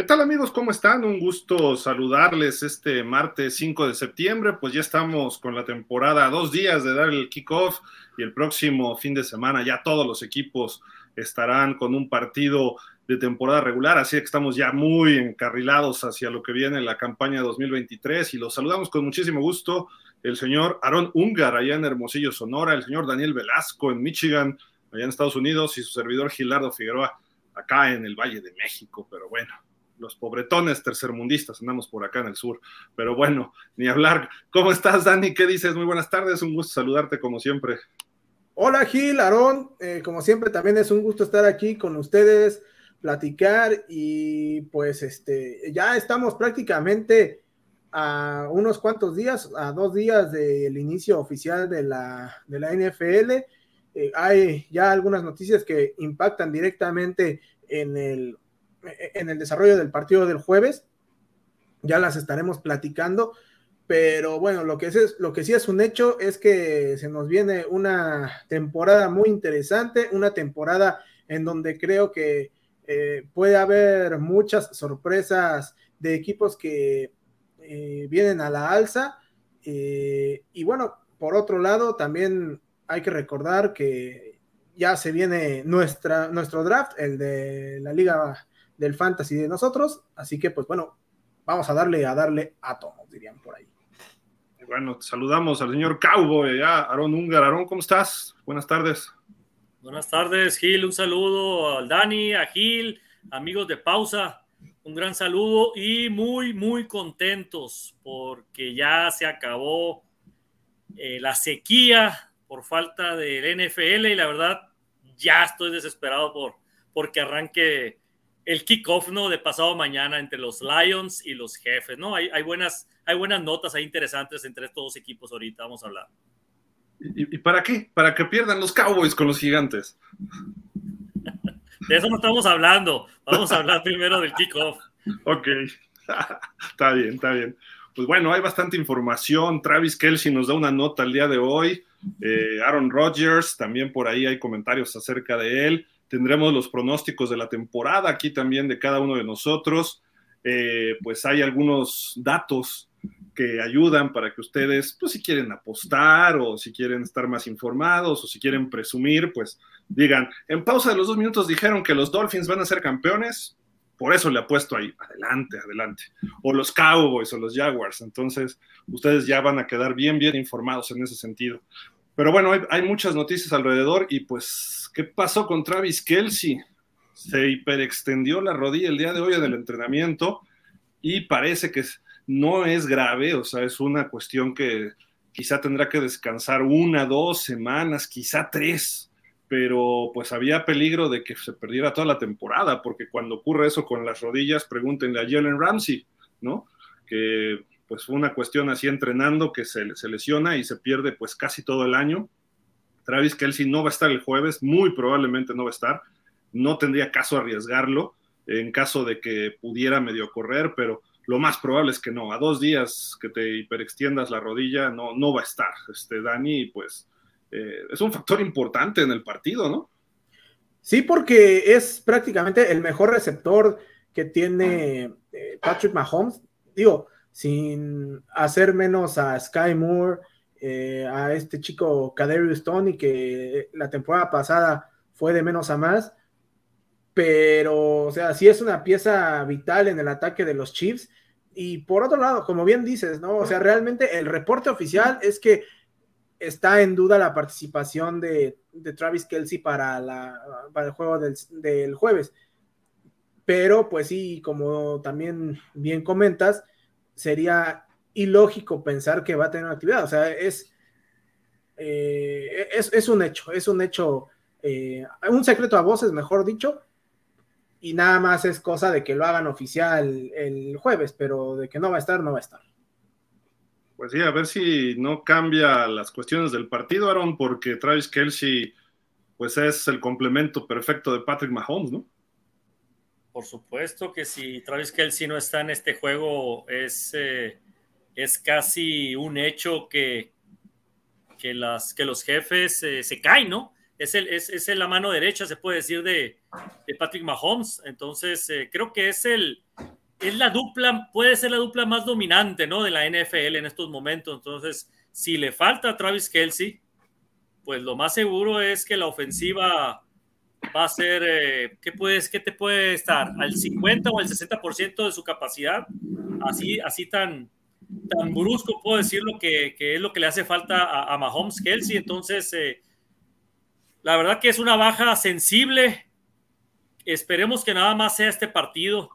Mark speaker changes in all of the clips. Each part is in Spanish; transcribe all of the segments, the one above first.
Speaker 1: ¿Qué tal amigos? ¿Cómo están? Un gusto saludarles este martes 5 de septiembre. Pues ya estamos con la temporada dos días de dar el kickoff y el próximo fin de semana ya todos los equipos estarán con un partido de temporada regular, así que estamos ya muy encarrilados hacia lo que viene la campaña 2023 y los saludamos con muchísimo gusto el señor Aaron Ungar allá en Hermosillo, Sonora, el señor Daniel Velasco en Michigan, allá en Estados Unidos y su servidor Gilardo Figueroa acá en el Valle de México, pero bueno, los pobretones tercermundistas, andamos por acá en el sur. Pero bueno, ni hablar. ¿Cómo estás, Dani? ¿Qué dices? Muy buenas tardes, un gusto saludarte como siempre.
Speaker 2: Hola, Gil, Aarón. Eh, como siempre, también es un gusto estar aquí con ustedes, platicar y pues este, ya estamos prácticamente a unos cuantos días, a dos días del inicio oficial de la, de la NFL. Eh, hay ya algunas noticias que impactan directamente en el en el desarrollo del partido del jueves. Ya las estaremos platicando. Pero bueno, lo que, es, lo que sí es un hecho es que se nos viene una temporada muy interesante, una temporada en donde creo que eh, puede haber muchas sorpresas de equipos que eh, vienen a la alza. Eh, y bueno, por otro lado, también hay que recordar que ya se viene nuestra, nuestro draft, el de la Liga del fantasy de nosotros. Así que, pues bueno, vamos a darle a darle a todos, dirían por ahí.
Speaker 1: Bueno, saludamos al señor Cowboy, ya, Aarón Ungar. Aarón, ¿cómo estás? Buenas tardes.
Speaker 3: Buenas tardes, Gil. Un saludo al Dani, a Gil, amigos de pausa. Un gran saludo y muy, muy contentos porque ya se acabó eh, la sequía por falta del NFL y la verdad ya estoy desesperado por porque arranque el kickoff, ¿no? De pasado mañana entre los Lions y los jefes, ¿no? Hay, hay, buenas, hay buenas notas ahí interesantes entre estos dos equipos ahorita, vamos a hablar.
Speaker 1: ¿Y, para qué? Para que pierdan los Cowboys con los gigantes.
Speaker 3: De eso no estamos hablando. Vamos a hablar primero del kickoff.
Speaker 1: Ok, está bien, está bien. Pues bueno, hay bastante información. Travis Kelsey nos da una nota el día de hoy. Eh, Aaron Rodgers, también por ahí hay comentarios acerca de él. Tendremos los pronósticos de la temporada aquí también de cada uno de nosotros. Eh, pues hay algunos datos que ayudan para que ustedes, pues si quieren apostar o si quieren estar más informados o si quieren presumir, pues digan, en pausa de los dos minutos dijeron que los Dolphins van a ser campeones, por eso le apuesto ahí, adelante, adelante. O los Cowboys o los Jaguars, entonces ustedes ya van a quedar bien, bien informados en ese sentido. Pero bueno, hay, muchas noticias alrededor y pues, ¿qué pasó con Travis Kelsey? Se hiperextendió la rodilla el día de hoy en el entrenamiento y parece que no es grave, o sea, es una cuestión que quizá tendrá que descansar una, dos semanas, quizá tres, pero pues había peligro de que se perdiera toda la temporada, porque cuando ocurre eso con las rodillas, pregúntenle a Jalen Ramsey, ¿no? Que pues fue una cuestión así entrenando que se, se, lesiona y se pierde pues casi todo el año. Travis Kelsey no va a estar el jueves, muy probablemente no va a estar. No tendría caso arriesgarlo en caso de que pudiera medio correr, pero lo más probable es que no. A dos días que te hiperextiendas la rodilla, no, no va a estar. Este Dani, pues eh, es un factor importante en el partido, ¿no?
Speaker 2: Sí, porque es prácticamente el mejor receptor que tiene eh, Patrick Mahomes. Digo, sin hacer menos a Sky Moore, eh, a este chico Kaderius Tony, que la temporada pasada fue de menos a más. Pero, o sea, sí es una pieza vital en el ataque de los Chiefs. Y por otro lado, como bien dices, ¿no? O sea, realmente el reporte oficial es que está en duda la participación de, Travis Kelsey para, la, para el juego del, del, jueves. Pero, pues sí, como también bien comentas, sería ilógico pensar que va a tener una actividad. O sea, es, eh, es, un hecho, es un hecho, eh, un secreto a voces, mejor dicho, y nada más es cosa de que lo hagan oficial el jueves, pero de que no va a estar, no va a estar.
Speaker 1: Pues sí, a ver si no cambia las cuestiones del partido, Aaron, porque Travis Kelsey, pues es el complemento perfecto de Patrick Mahomes, ¿no?
Speaker 3: Por supuesto que si Travis Kelsey no está en este juego, es, eh, es casi un hecho que, que, las, que los jefes eh, se caen, ¿no? es, el, es, la mano derecha, se puede decir, de, Patrick Mahomes. Entonces, eh, creo que es el, es la dupla, puede ser la dupla más dominante, ¿no? De la NFL en estos momentos. Entonces, si le falta a Travis Kelsey, pues lo más seguro es que la ofensiva va a ser, eh, ¿qué, puedes, ¿qué te puede estar? ¿Al 50 o al 60% de su capacidad? Así, así tan, tan brusco puedo decir lo que, que es lo que le hace falta a, a Mahomes Kelsey. Entonces, eh, la verdad que es una baja sensible. Esperemos que nada más sea este partido.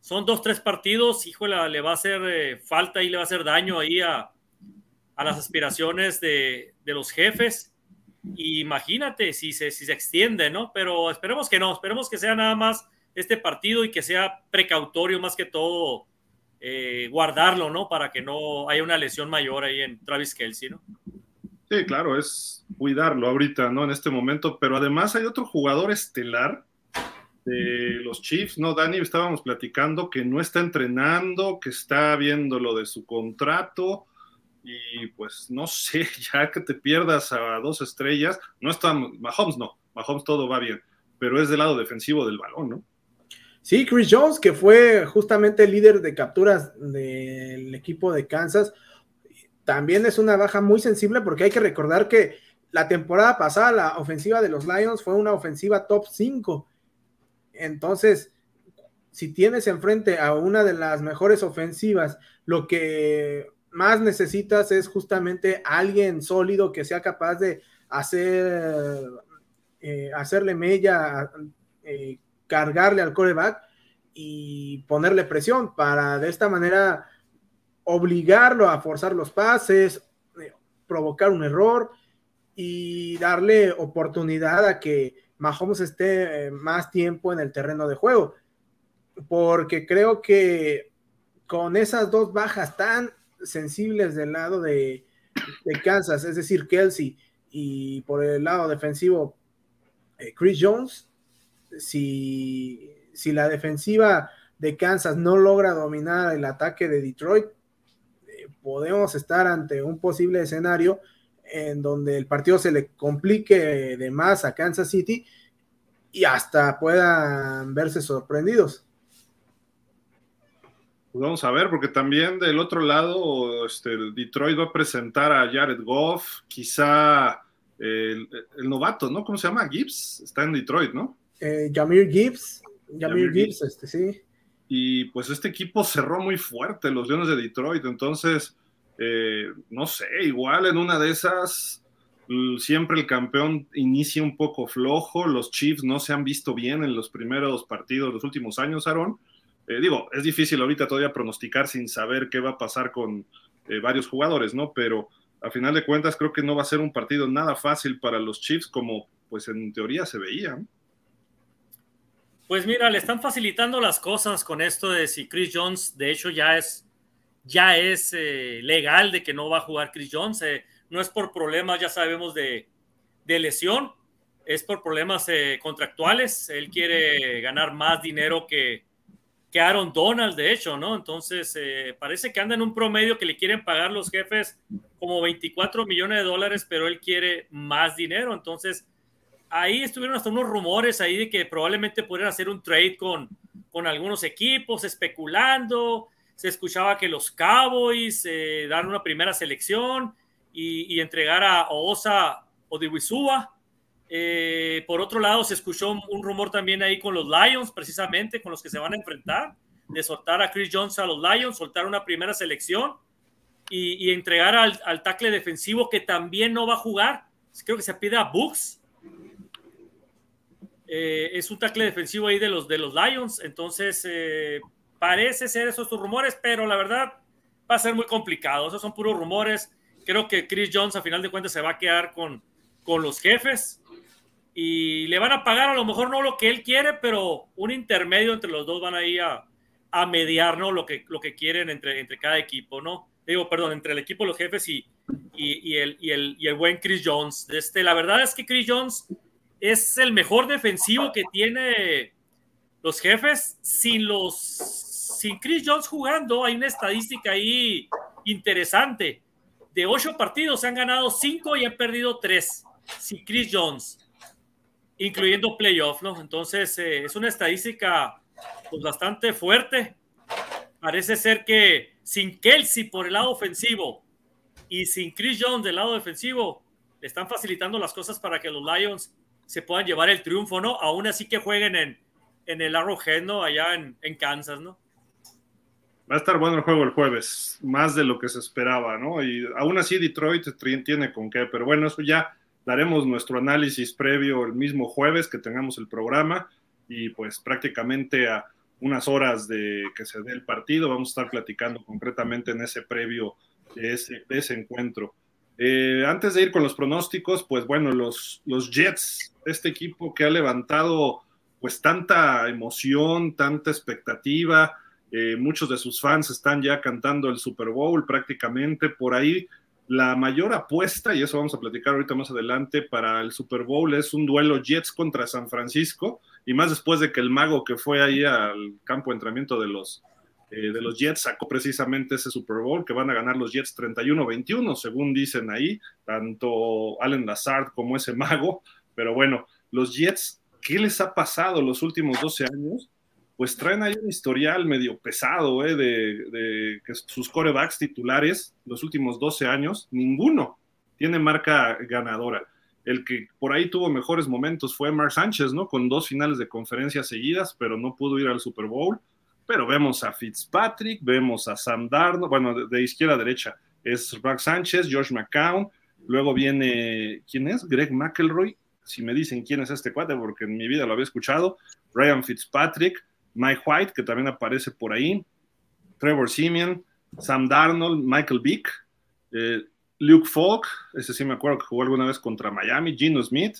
Speaker 3: Son dos, tres partidos. Híjole, le va a hacer eh, falta y le va a hacer daño ahí a, a las aspiraciones de, de, los jefes. Imagínate si se, si se extiende, ¿no? Pero esperemos que no. Esperemos que sea nada más este partido y que sea precautorio más que todo eh, guardarlo, ¿no? Para que no haya una lesión mayor ahí en Travis Kelsey, ¿no?
Speaker 1: Sí, claro, es cuidarlo ahorita, ¿no? En este momento, pero además hay otro jugador estelar de los Chiefs, ¿no? Dani, estábamos platicando que no está entrenando, que está viendo lo de su contrato y pues no sé, ya que te pierdas a dos estrellas, no está, Mahomes no, Mahomes todo va bien, pero es del lado defensivo del balón, ¿no?
Speaker 2: Sí, Chris Jones, que fue justamente el líder de capturas del equipo de Kansas, también es una baja muy sensible porque hay que recordar que la temporada pasada la ofensiva de los Lions fue una ofensiva top 5. Entonces, si tienes enfrente a una de las mejores ofensivas, lo que más necesitas es justamente alguien sólido que sea capaz de hacer eh, hacerle mella, eh, cargarle al coreback y ponerle presión para de esta manera obligarlo a forzar los pases, eh, provocar un error y darle oportunidad a que Mahomes esté más tiempo en el terreno de juego. Porque creo que con esas dos bajas tan sensibles del lado de, Kansas, es decir, Kelsey, y por el lado defensivo, eh, Chris Jones, si, si la defensiva de Kansas no logra dominar el ataque de Detroit, podemos estar ante un posible escenario en donde el partido se le complique de más a Kansas City y hasta puedan verse sorprendidos.
Speaker 1: Pues vamos a ver, porque también del otro lado, este, Detroit va a presentar a Jared Goff, quizá el, novato, ¿no? ¿Cómo se llama? Gibbs, está en Detroit, ¿no?
Speaker 2: Eh, Jamir Gibbs, Jamir, Gibbs, este, sí
Speaker 1: y pues este equipo cerró muy fuerte, los Leones de Detroit, entonces, eh, no sé, igual en una de esas, siempre el campeón inicia un poco flojo, los Chiefs no se han visto bien en los primeros partidos los últimos años, Aaron. Eh, digo, es difícil ahorita todavía pronosticar sin saber qué va a pasar con eh, varios jugadores, ¿no? Pero a final de cuentas creo que no va a ser un partido nada fácil para los Chiefs como pues en teoría se veía.
Speaker 3: Pues mira, le están facilitando las cosas con esto de si Chris Jones, de hecho, ya es, ya es eh, legal de que no va a jugar Chris Jones. No es por problemas, ya sabemos, de, lesión, es por problemas contractuales. Él quiere ganar más dinero que, que Aaron Donald, de hecho, ¿no? Entonces, parece que anda en un promedio que le quieren pagar los jefes como 24 millones de dólares, pero él quiere más dinero. Entonces, ahí estuvieron hasta unos rumores ahí de que probablemente pudieran hacer un trade con, con algunos equipos, especulando. Se escuchaba que los Cowboys eh, dan una primera selección y, entregar a Osa o de Eh, por otro lado, se escuchó un rumor también ahí con los Lions, precisamente con los que se van a enfrentar, de soltar a Chris Jones a los Lions, soltar una primera selección y, entregar al, tackle defensivo que también no va a jugar. Creo que se pide a Books eh, es un tackle defensivo ahí de los, de los Lions, entonces eh, parece ser esos sus rumores, pero la verdad va a ser muy complicado. Esos son puros rumores. Creo que Chris Jones a final de cuentas se va a quedar con, con los jefes y le van a pagar a lo mejor no lo que él quiere, pero un intermedio entre los dos van a ir a, a mediar lo, que, lo que quieren entre, entre cada equipo, ¿no? Digo, perdón, entre el equipo, los jefes y, y, el, y, el, y el buen Chris Jones. Este, la verdad es que Chris Jones es el mejor defensivo que tiene los jefes. Sin los sin Chris Jones jugando, hay una estadística ahí interesante. De ocho partidos han ganado cinco y han perdido tres. Sin Chris Jones. Incluyendo playoff, ¿no? Entonces, eh, es una estadística pues, bastante fuerte. Parece ser que sin Kelsey por el lado ofensivo y sin Chris Jones del lado defensivo, le están facilitando las cosas para que los Lions se puedan llevar el triunfo, ¿no? Aún así que jueguen en, en el Arrowhead, ¿no? Allá en, en Kansas, ¿no?
Speaker 1: Va a estar bueno el juego el jueves, más de lo que se esperaba, ¿no? Y aún así Detroit tiene con qué, pero bueno, eso ya daremos nuestro análisis previo el mismo jueves que tengamos el programa y pues prácticamente a unas horas de que se dé el partido vamos a estar platicando concretamente en ese previo de ese, encuentro. Eh, antes de ir con los pronósticos, pues bueno, los, los Jets, este equipo que ha levantado pues tanta emoción, tanta expectativa, eh, muchos de sus fans están ya cantando el Super Bowl prácticamente por ahí. La mayor apuesta, y eso vamos a platicar ahorita más adelante, para el Super Bowl es un duelo Jets contra San Francisco, y más después de que el mago que fue ahí al campo de entrenamiento de los, eh, de los Jets sacó precisamente ese Super Bowl, que van a ganar los Jets 31-21, según dicen ahí, tanto Allen Lazard como ese mago. Pero bueno, los Jets, ¿qué les ha pasado los últimos 12 años? Pues traen ahí un historial medio pesado ¿eh? de, que sus corebacks titulares los últimos 12 años, ninguno tiene marca ganadora. El que por ahí tuvo mejores momentos fue Mark Sánchez, ¿no? Con dos finales de conferencia seguidas, pero no pudo ir al Super Bowl. Pero vemos a Fitzpatrick, vemos a Sam Darnold, bueno, de, izquierda a derecha es Mark Sánchez, George McCown, luego viene, ¿quién es? Greg McElroy, si me dicen quién es este cuate, porque en mi vida lo había escuchado, Ryan Fitzpatrick, Mike White, que también aparece por ahí, Trevor Simeon, Sam Darnold, Michael Vick, eh, Luke Falk, ese sí me acuerdo que jugó alguna vez contra Miami, Gino Smith,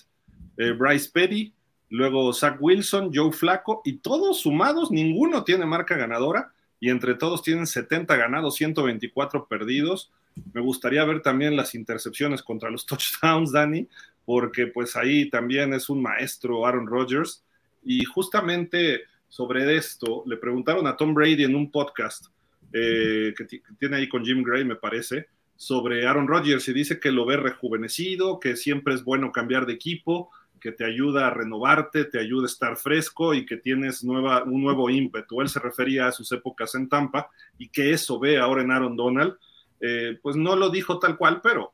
Speaker 1: eh, Bryce Petty, luego Zach Wilson, Joe Flaco, y todos sumados, ninguno tiene marca ganadora, y entre todos tienen 70 ganados, 124 perdidos. Me gustaría ver también las intercepciones contra los touchdowns, Dani, porque pues ahí también es un maestro Aaron Rodgers, y justamente sobre esto, le preguntaron a Tom Brady en un podcast eh, que, tiene ahí con Jim Gray, me parece, sobre Aaron Rodgers y dice que lo ve rejuvenecido, que siempre es bueno cambiar de equipo, que te ayuda a renovarte, te ayuda a estar fresco y que tienes nueva, un nuevo ímpetu. Él se refería a sus épocas en Tampa y que eso ve ahora en Aaron Donald. Eh, pues no lo dijo tal cual, pero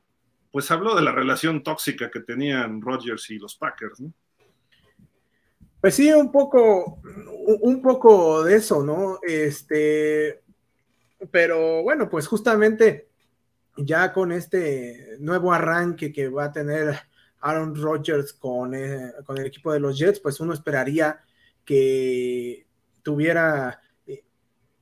Speaker 1: pues habló de la relación tóxica que tenían Rodgers y los Packers, ¿no?
Speaker 2: Pues sí, un poco, un poco de eso, ¿no? Este, pero bueno, pues justamente ya con este nuevo arranque que va a tener Aaron Rodgers con, eh, con el equipo de los Jets, pues uno esperaría que tuviera eh,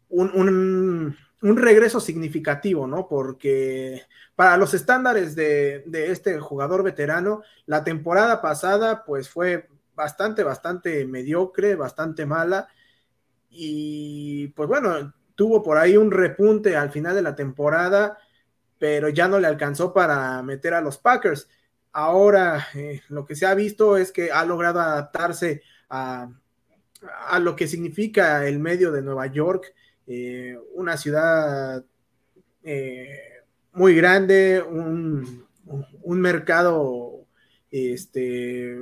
Speaker 2: un, un, regreso significativo, ¿no? Porque para los estándares de, de, este jugador veterano, la temporada pasada pues fue bastante, bastante mediocre, bastante mala. Y pues bueno, tuvo por ahí un repunte al final de la temporada, pero ya no le alcanzó para meter a los Packers. Ahora eh, lo que se ha visto es que ha logrado adaptarse a, a lo que significa el medio de Nueva York, eh, una ciudad eh, muy grande, un, un mercado este,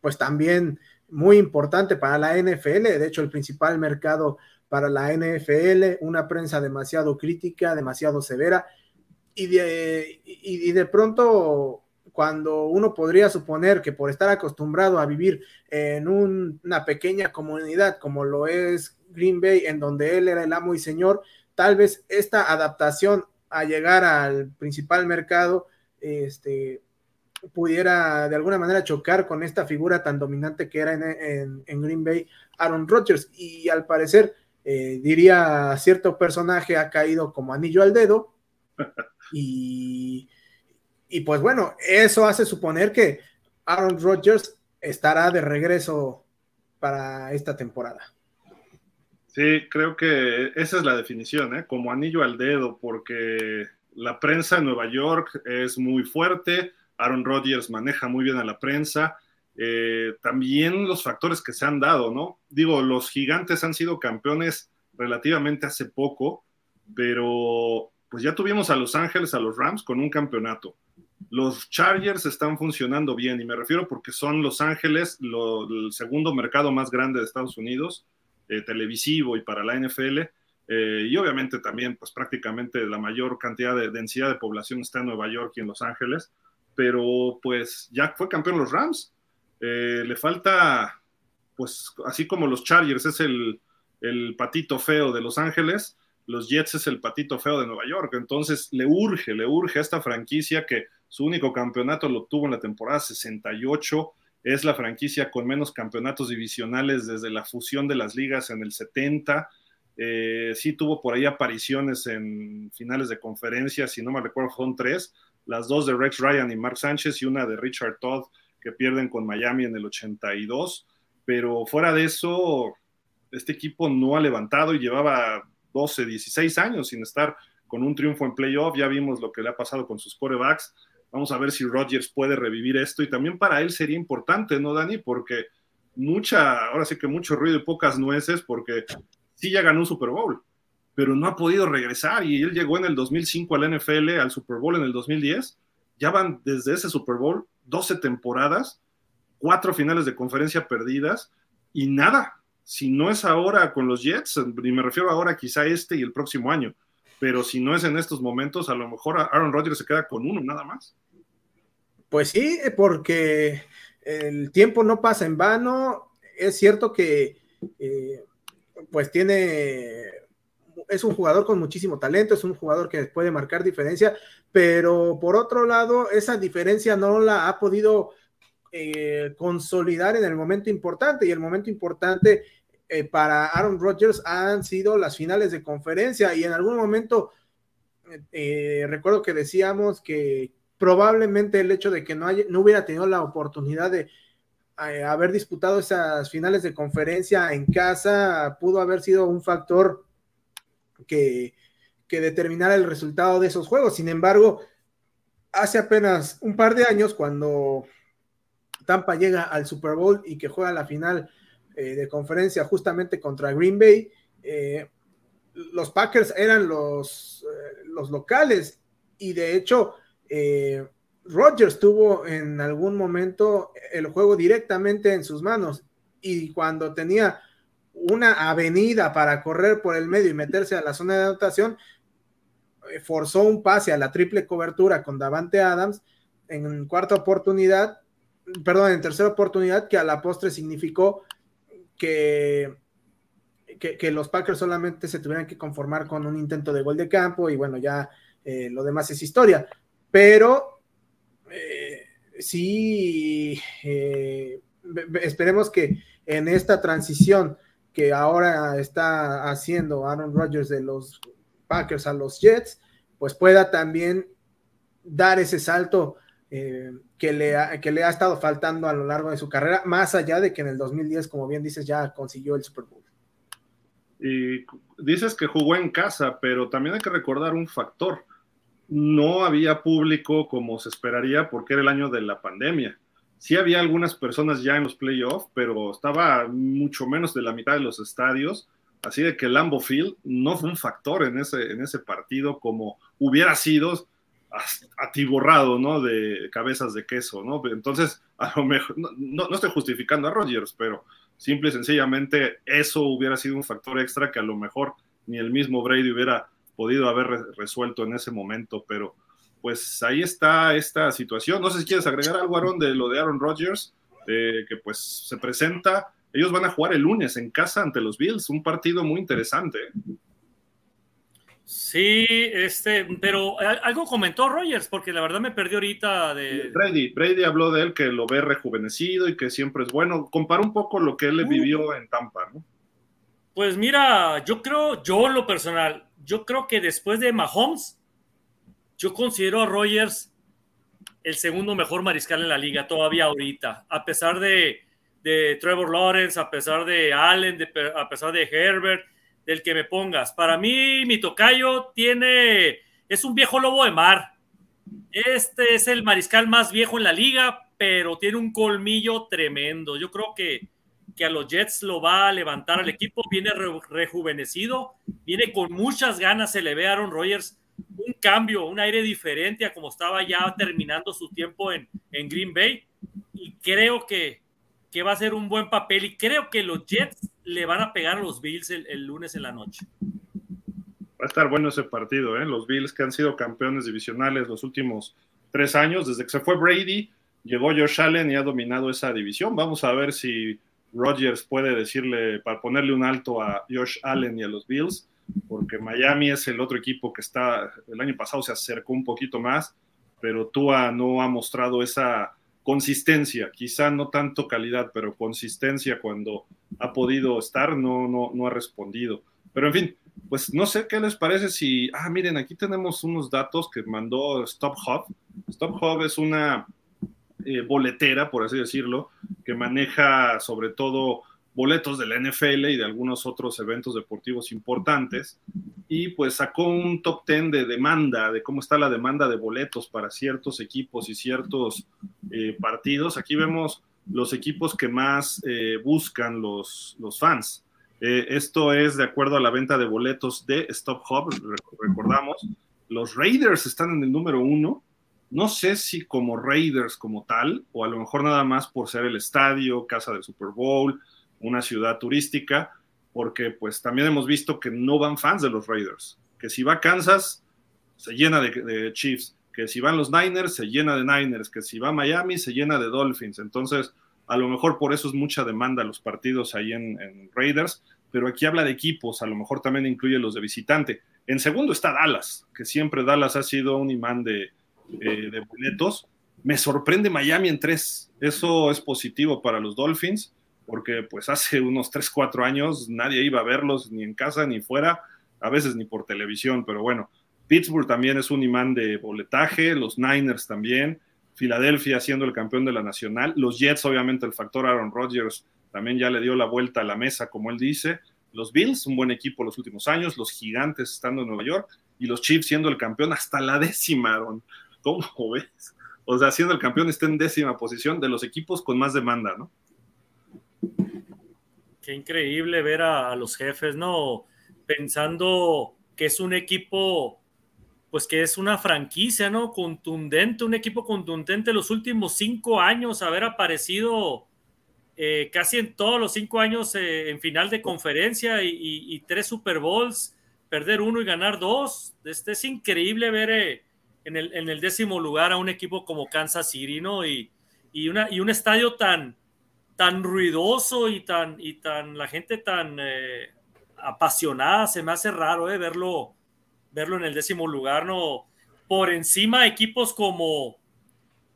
Speaker 2: pues también muy importante para la NFL, de hecho el principal mercado para la NFL, una prensa demasiado crítica, demasiado severa, y de, y, de pronto cuando uno podría suponer que por estar acostumbrado a vivir en una pequeña comunidad como lo es Green Bay, en donde él era el amo y señor, tal vez esta adaptación a llegar al principal mercado, este, pudiera de alguna manera chocar con esta figura tan dominante que era en, Green Bay, Aaron Rodgers. Y al parecer, eh, diría cierto personaje, ha caído como anillo al dedo. Y, y pues bueno, eso hace suponer que Aaron Rodgers estará de regreso para esta temporada.
Speaker 1: Sí, creo que esa es la definición, ¿eh? como anillo al dedo, porque la prensa en Nueva York es muy fuerte, Aaron Rodgers maneja muy bien a la prensa. Eh, también los factores que se han dado, ¿no? Digo, los gigantes han sido campeones relativamente hace poco, pero pues ya tuvimos a Los Ángeles, a los Rams con un campeonato. los Chargers están funcionando bien y me refiero porque son Los Ángeles, el segundo mercado más grande de Estados Unidos, eh, televisivo y para la NFL. Eh, y obviamente también, pues prácticamente la mayor cantidad de densidad de población está en Nueva York y en Los Ángeles, pero pues ya fue campeón los Rams. Eh, le falta, pues así como los Chargers es el, el patito feo de Los Ángeles, los Jets es el patito feo de Nueva York. Entonces le urge, le urge a esta franquicia que su único campeonato lo tuvo en la temporada 68. Es la franquicia con menos campeonatos divisionales desde la fusión de las ligas en el 70. Eh, sí tuvo por ahí apariciones en finales de conferencia, si no me recuerdo, son tres. Las dos de Rex Ryan y Mark Sánchez y una de Richard Todd que pierden con Miami en el 82. Pero fuera de eso, este equipo no ha levantado y llevaba 12, 16 años sin estar con un triunfo en playoff. Ya vimos lo que le ha pasado con sus corebacks. Vamos a ver si Rodgers puede revivir esto y también para él sería importante, ¿no, Dani? Porque mucha, ahora sí que mucho ruido y pocas nueces, porque sí ya ganó un Super Bowl, pero no ha podido regresar y él llegó en el 2005 al NFL, al Super Bowl en el 2010. Ya van desde ese Super Bowl 12 temporadas, cuatro finales de conferencia perdidas y nada. Si no es ahora con los Jets, y me refiero ahora quizá este y el próximo año, pero si no es en estos momentos, a lo mejor Aaron Rodgers se queda con uno nada más.
Speaker 2: Pues sí, porque el tiempo no pasa en vano. Es cierto que eh, pues tiene, es un jugador con muchísimo talento, es un jugador que puede marcar diferencia, pero por otro lado, esa diferencia no la ha podido eh, consolidar en el momento importante y el momento importante eh, para Aaron Rodgers han sido las finales de conferencia y en algún momento eh, recuerdo que decíamos que probablemente el hecho de que no, no hubiera tenido la oportunidad de eh, haber disputado esas finales de conferencia en casa pudo haber sido un factor que, que determinara el resultado de esos juegos. Sin embargo, hace apenas un par de años cuando Tampa llega al Super Bowl y que juega la final eh, de conferencia justamente contra Green Bay, eh, los Packers eran los, eh, los locales y de hecho Rodgers tuvo en algún momento el juego directamente en sus manos y cuando tenía una avenida para correr por el medio y meterse a la zona de anotación, forzó un pase a la triple cobertura con Davante Adams en cuarta oportunidad, perdón, en tercera oportunidad, que a la postre significó que, que, los Packers solamente se tuvieran que conformar con un intento de gol de campo y bueno, ya eh, lo demás es historia. Pero eh, sí, eh, esperemos que en esta transición que ahora está haciendo Aaron Rodgers de los Packers a los Jets, pues pueda también dar ese salto eh, que, le ha, que le ha estado faltando a lo largo de su carrera, más allá de que en el 2010, como bien dices, ya consiguió el Super Bowl.
Speaker 1: Y dices que jugó en casa, pero también hay que recordar un factor. No había público como se esperaría porque era el año de la pandemia. Sí había algunas personas ya en los playoffs, pero estaba mucho menos de la mitad de los estadios. Así de que Lambo Field no fue un factor en ese, en ese partido como hubiera sido atiborrado, ¿no? De cabezas de queso, ¿no? Entonces, a lo mejor, no, no, estoy justificando a Rogers, pero simple y sencillamente eso hubiera sido un factor extra que a lo mejor ni el mismo Brady hubiera podido haber resuelto en ese momento, pero pues ahí está esta situación. No sé si quieres agregar algo, Aaron, de lo de Aaron Rodgers, eh, que pues se presenta. Ellos van a jugar el lunes en casa ante los Bills, un partido muy interesante.
Speaker 3: Sí, este, pero algo comentó Rogers, porque la verdad me perdió ahorita de.
Speaker 1: Brady, Brady habló de él que lo ve rejuvenecido y que siempre es bueno. Compara un poco lo que él uh. vivió en Tampa, ¿no?
Speaker 3: Pues mira, yo creo, yo en lo personal, yo creo que después de Mahomes, yo considero a Rogers el segundo mejor mariscal en la liga todavía ahorita, a pesar de, Trevor Lawrence, a pesar de Allen, a pesar de Herbert del que me pongas. Para mí, mi tocayo tiene, es un viejo lobo de mar. Este es el mariscal más viejo en la liga, pero tiene un colmillo tremendo. Yo creo que, que a los Jets lo va a levantar al equipo. Viene rejuvenecido, viene con muchas ganas. Se le ve a Aaron Rodgers un cambio, un aire diferente a como estaba ya terminando su tiempo en, en Green Bay. Y creo que, que va a ser un buen papel y creo que los Jets le van a pegar a los Bills el, lunes en la noche.
Speaker 1: Va a estar bueno ese partido, ¿eh? Los Bills que han sido campeones divisionales los últimos tres años, desde que se fue Brady, llegó Josh Allen y ha dominado esa división. Vamos a ver si Rodgers puede decirle, para ponerle un alto a Josh Allen y a los Bills, porque Miami es el otro equipo que está, el año pasado se acercó un poquito más, pero Tua no ha mostrado esa consistencia, quizá no tanto calidad, pero consistencia cuando ha podido estar, no, no, no ha respondido. Pero en fin, pues no sé qué les parece si, ah, miren, aquí tenemos unos datos que mandó Stop Hub. Stop Hub es una eh, boletera, por así decirlo, que maneja sobre todo boletos de la NFL y de algunos otros eventos deportivos importantes, y pues sacó un top 10 de demanda, de cómo está la demanda de boletos para ciertos equipos y ciertos eh, partidos. Aquí vemos los equipos que más eh, buscan los, los fans. esto es de acuerdo a la venta de boletos de Stop Hub, recordamos. Los Raiders están en el número uno, no sé si como Raiders como tal, o a lo mejor nada más por ser el estadio, casa del Super Bowl, una ciudad turística, porque pues también hemos visto que no van fans de los Raiders, que si va Kansas, se llena de, Chiefs, que si van los Niners, se llena de Niners, que si va Miami, se llena de Dolphins. Entonces, a lo mejor por eso es mucha demanda los partidos ahí en, Raiders, pero aquí habla de equipos, a lo mejor también incluye los de visitante. En segundo está Dallas, que siempre Dallas ha sido un imán de, eh, de boletos. Me sorprende Miami en tres. Eso es positivo para los Dolphins, porque pues hace unos 3, 4 años nadie iba a verlos ni en casa ni fuera, a veces ni por televisión, pero bueno, Pittsburgh también es un imán de boletaje, los Niners también, Filadelfia siendo el campeón de la nacional, los Jets obviamente el factor Aaron Rodgers también ya le dio la vuelta a la mesa, como él dice, los Bills, un buen equipo los últimos años, los Gigantes estando en Nueva York y los Chiefs siendo el campeón hasta la décima. ¿Cómo ves? O sea, siendo el campeón está en décima posición de los equipos con más demanda, ¿no?
Speaker 3: Qué increíble ver a, los jefes, ¿no? Pensando que es un equipo, pues que es una franquicia, ¿no? Contundente, un equipo contundente los últimos cinco años, haber aparecido eh, casi en todos los cinco años eh, en final de conferencia y, tres Super Bowls, perder uno y ganar dos. Este es increíble ver eh, en el, décimo lugar a un equipo como Kansas City, ¿no? Y, una, y un estadio tan, tan ruidoso y tan, y tan, la gente tan eh, apasionada, se me hace raro, ¿eh? Verlo, verlo en el décimo lugar, ¿no? Por encima equipos como,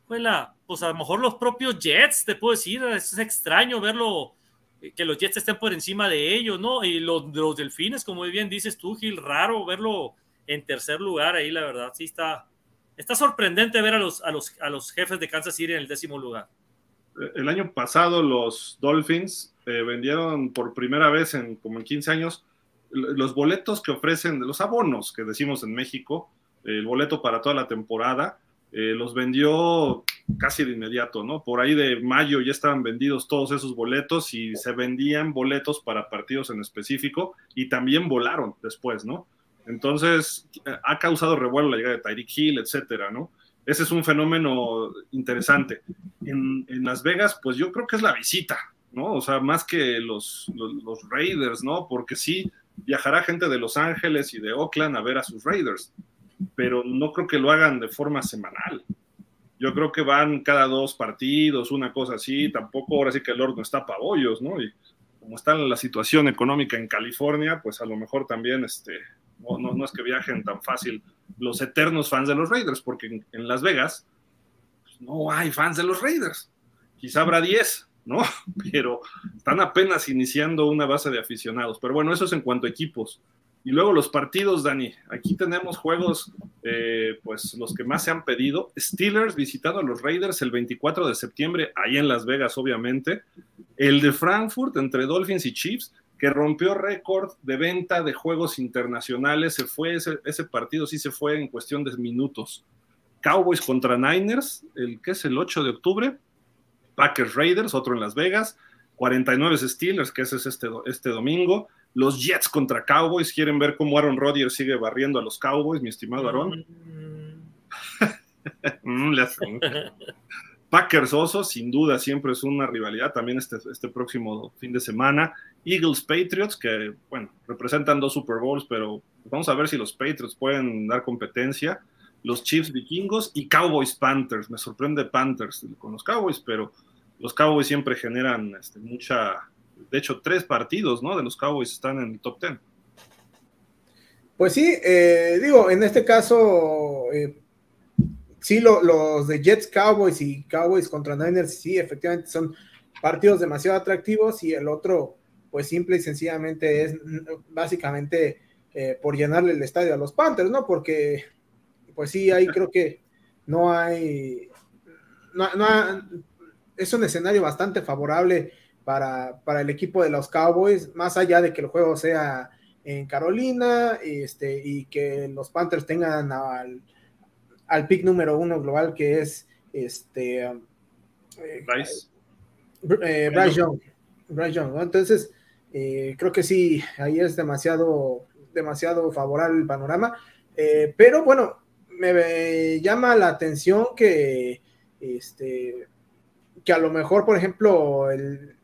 Speaker 3: pues, pues a lo mejor los propios Jets, te puedo decir, es extraño verlo, que los Jets estén por encima de ellos, ¿no? Y los, los Delfines, como bien dices tú, Gil, raro verlo en tercer lugar ahí, la verdad, sí está, está sorprendente ver a los, a los, a los jefes de Kansas City en el décimo lugar.
Speaker 1: El año pasado los Dolphins eh, vendieron por primera vez en como en 15 años los boletos que ofrecen, los abonos que decimos en México, el boleto para toda la temporada, eh, los vendió casi de inmediato, ¿no? Por ahí de mayo ya estaban vendidos todos esos boletos y se vendían boletos para partidos en específico y también volaron después, ¿no? Entonces, ha causado revuelo la llegada de Tyreek Hill, etcétera, ¿no? Ese es un fenómeno interesante. En, Las Vegas, pues yo creo que es la visita, ¿no? O sea, más que los, Raiders, ¿no? Porque sí, viajará gente de Los Ángeles y de Oakland a ver a sus Raiders, pero no creo que lo hagan de forma semanal. Yo creo que van cada dos partidos, una cosa así, tampoco ahora sí que el horno está para ¿no? Y como está la situación económica en California, pues a lo mejor también este, no, es que viajen tan fácil los eternos fans de los Raiders, porque en, Las Vegas pues, no hay fans de los Raiders. Quizá habrá 10, ¿no? Pero están apenas iniciando una base de aficionados. Pero bueno, eso es en cuanto a equipos. Y luego los partidos, Dani. Aquí tenemos juegos, eh, pues los que más se han pedido. Steelers visitando a los Raiders el 24 de septiembre, ahí en Las Vegas, obviamente. El de Frankfurt entre Dolphins y Chiefs que rompió récord de venta de juegos internacionales. Se fue ese, partido, sí se fue en cuestión de minutos. Cowboys contra Niners, el que es el 8 de octubre. Packers Raiders, otro en Las Vegas. 49 Steelers, que ese es este, este domingo. Los Jets contra Cowboys, quieren ver cómo Aaron Rodgers sigue barriendo a los Cowboys, mi estimado Aaron. Mm, Packers Osos, sin duda, siempre es una rivalidad, también este, este próximo fin de semana. Eagles Patriots, que, bueno, representan dos Super Bowls, pero vamos a ver si los Patriots pueden dar competencia. Los Chiefs Vikingos y Cowboys Panthers. Me sorprende Panthers con los Cowboys, pero los Cowboys siempre generan este, mucha. De hecho, tres partidos ¿no? de los Cowboys están en el top ten.
Speaker 2: Pues sí, eh, digo, en este caso, eh, sí, los de Jets Cowboys y Cowboys contra Niners, sí, efectivamente son partidos demasiado atractivos y el otro, pues simple y sencillamente es básicamente eh, por llenarle el estadio a los Panthers, ¿no? Porque, pues sí, ahí creo que no hay, no, no es un escenario bastante favorable para, para, el equipo de los Cowboys, más allá de que el juego sea en Carolina este, y que los Panthers tengan al al pick número uno global que es este um,
Speaker 1: eh, Bryce,
Speaker 2: eh, Young. Entonces, eh, creo que sí, ahí es demasiado, demasiado favorable el panorama. pero bueno, me llama la atención que este que a lo mejor, por ejemplo, el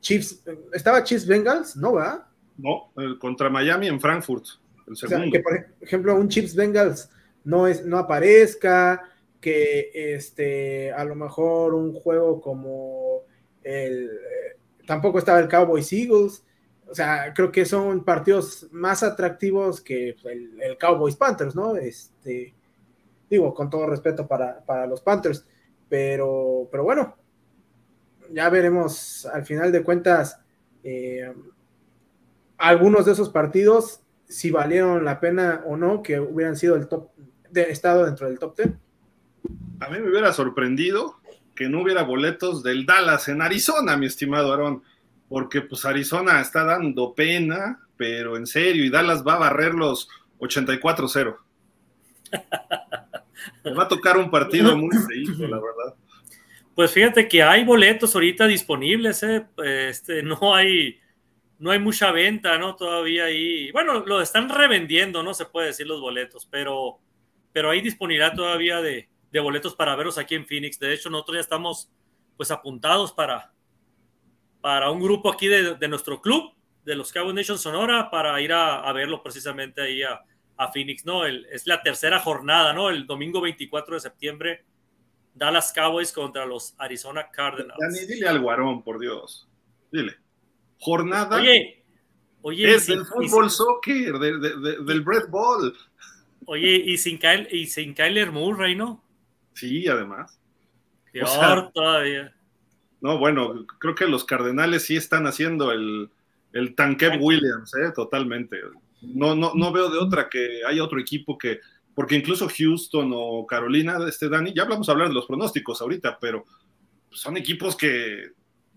Speaker 2: Chiefs, estaba Chiefs Bengals, ¿no va?
Speaker 1: No, contra Miami en Frankfurt, el segundo.
Speaker 2: que por ejemplo, un Chiefs Bengals no, es, no aparezca, que este, a lo mejor un juego como el, eh, tampoco estaba el Cowboys Eagles, o sea, creo que son partidos más atractivos que el, Cowboys Panthers, ¿no? Este, digo, con todo respeto para, los Panthers, pero, pero bueno, ya veremos al final de cuentas eh, algunos de esos partidos si valieron la pena o no que hubieran sido el top de estado dentro del top 10.
Speaker 1: A mí me hubiera sorprendido que no hubiera boletos del Dallas en Arizona, mi estimado Aarón, porque pues Arizona está dando pena, pero en serio, y Dallas va a barrer los 84-0. Me va a tocar un partido muy increíble, la verdad.
Speaker 3: Pues fíjate que hay boletos ahorita disponibles, ¿eh? este, no hay no hay mucha venta, ¿no? Todavía ahí. Bueno, lo están revendiendo, no se puede decir los boletos, pero pero hay disponibilidad todavía de, boletos para veros aquí en Phoenix. De hecho, nosotros ya estamos pues apuntados para, para un grupo aquí de, nuestro club, de los Cowboys Nation Sonora, para ir a, verlo precisamente ahí a, Phoenix, ¿no? es la tercera jornada, ¿no? El domingo 24 de septiembre, Dallas Cowboys contra los Arizona Cardinals.
Speaker 1: Dani, dile al guarón, por Dios. Dile. Jornada.
Speaker 3: Oye, oye.
Speaker 1: Es del fútbol soccer, del Bread Ball.
Speaker 3: Oye, y sin, Kyle, y sin Kyler Murray, ¿no?
Speaker 1: Sí, además.
Speaker 3: Peor todavía.
Speaker 1: No, bueno, creo que los Cardenales sí están haciendo el, el tanque Williams, ¿eh? totalmente. No, no, no veo de otra que haya otro equipo que, porque incluso Houston o Carolina, este Dani, ya vamos a hablar de los pronósticos ahorita, pero son equipos que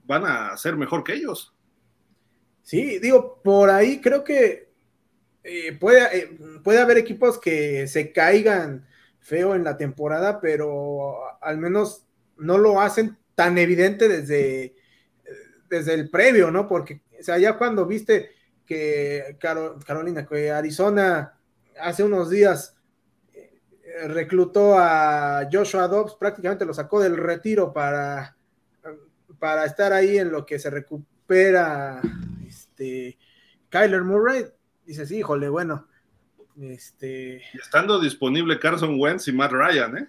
Speaker 1: van a ser mejor que ellos.
Speaker 2: Sí, digo, por ahí creo que eh, puede, eh, puede haber equipos que se caigan feo en la temporada, pero al menos no lo hacen tan evidente desde, desde el previo, ¿no? Porque, o sea, ya cuando viste que Carolina, que Arizona hace unos días eh, reclutó a Joshua Dobbs, prácticamente lo sacó del retiro para, para estar ahí en lo que se recupera este, Kyler Murray dices, híjole, bueno, este...
Speaker 1: estando disponible Carson Wentz y Matt Ryan, ¿eh?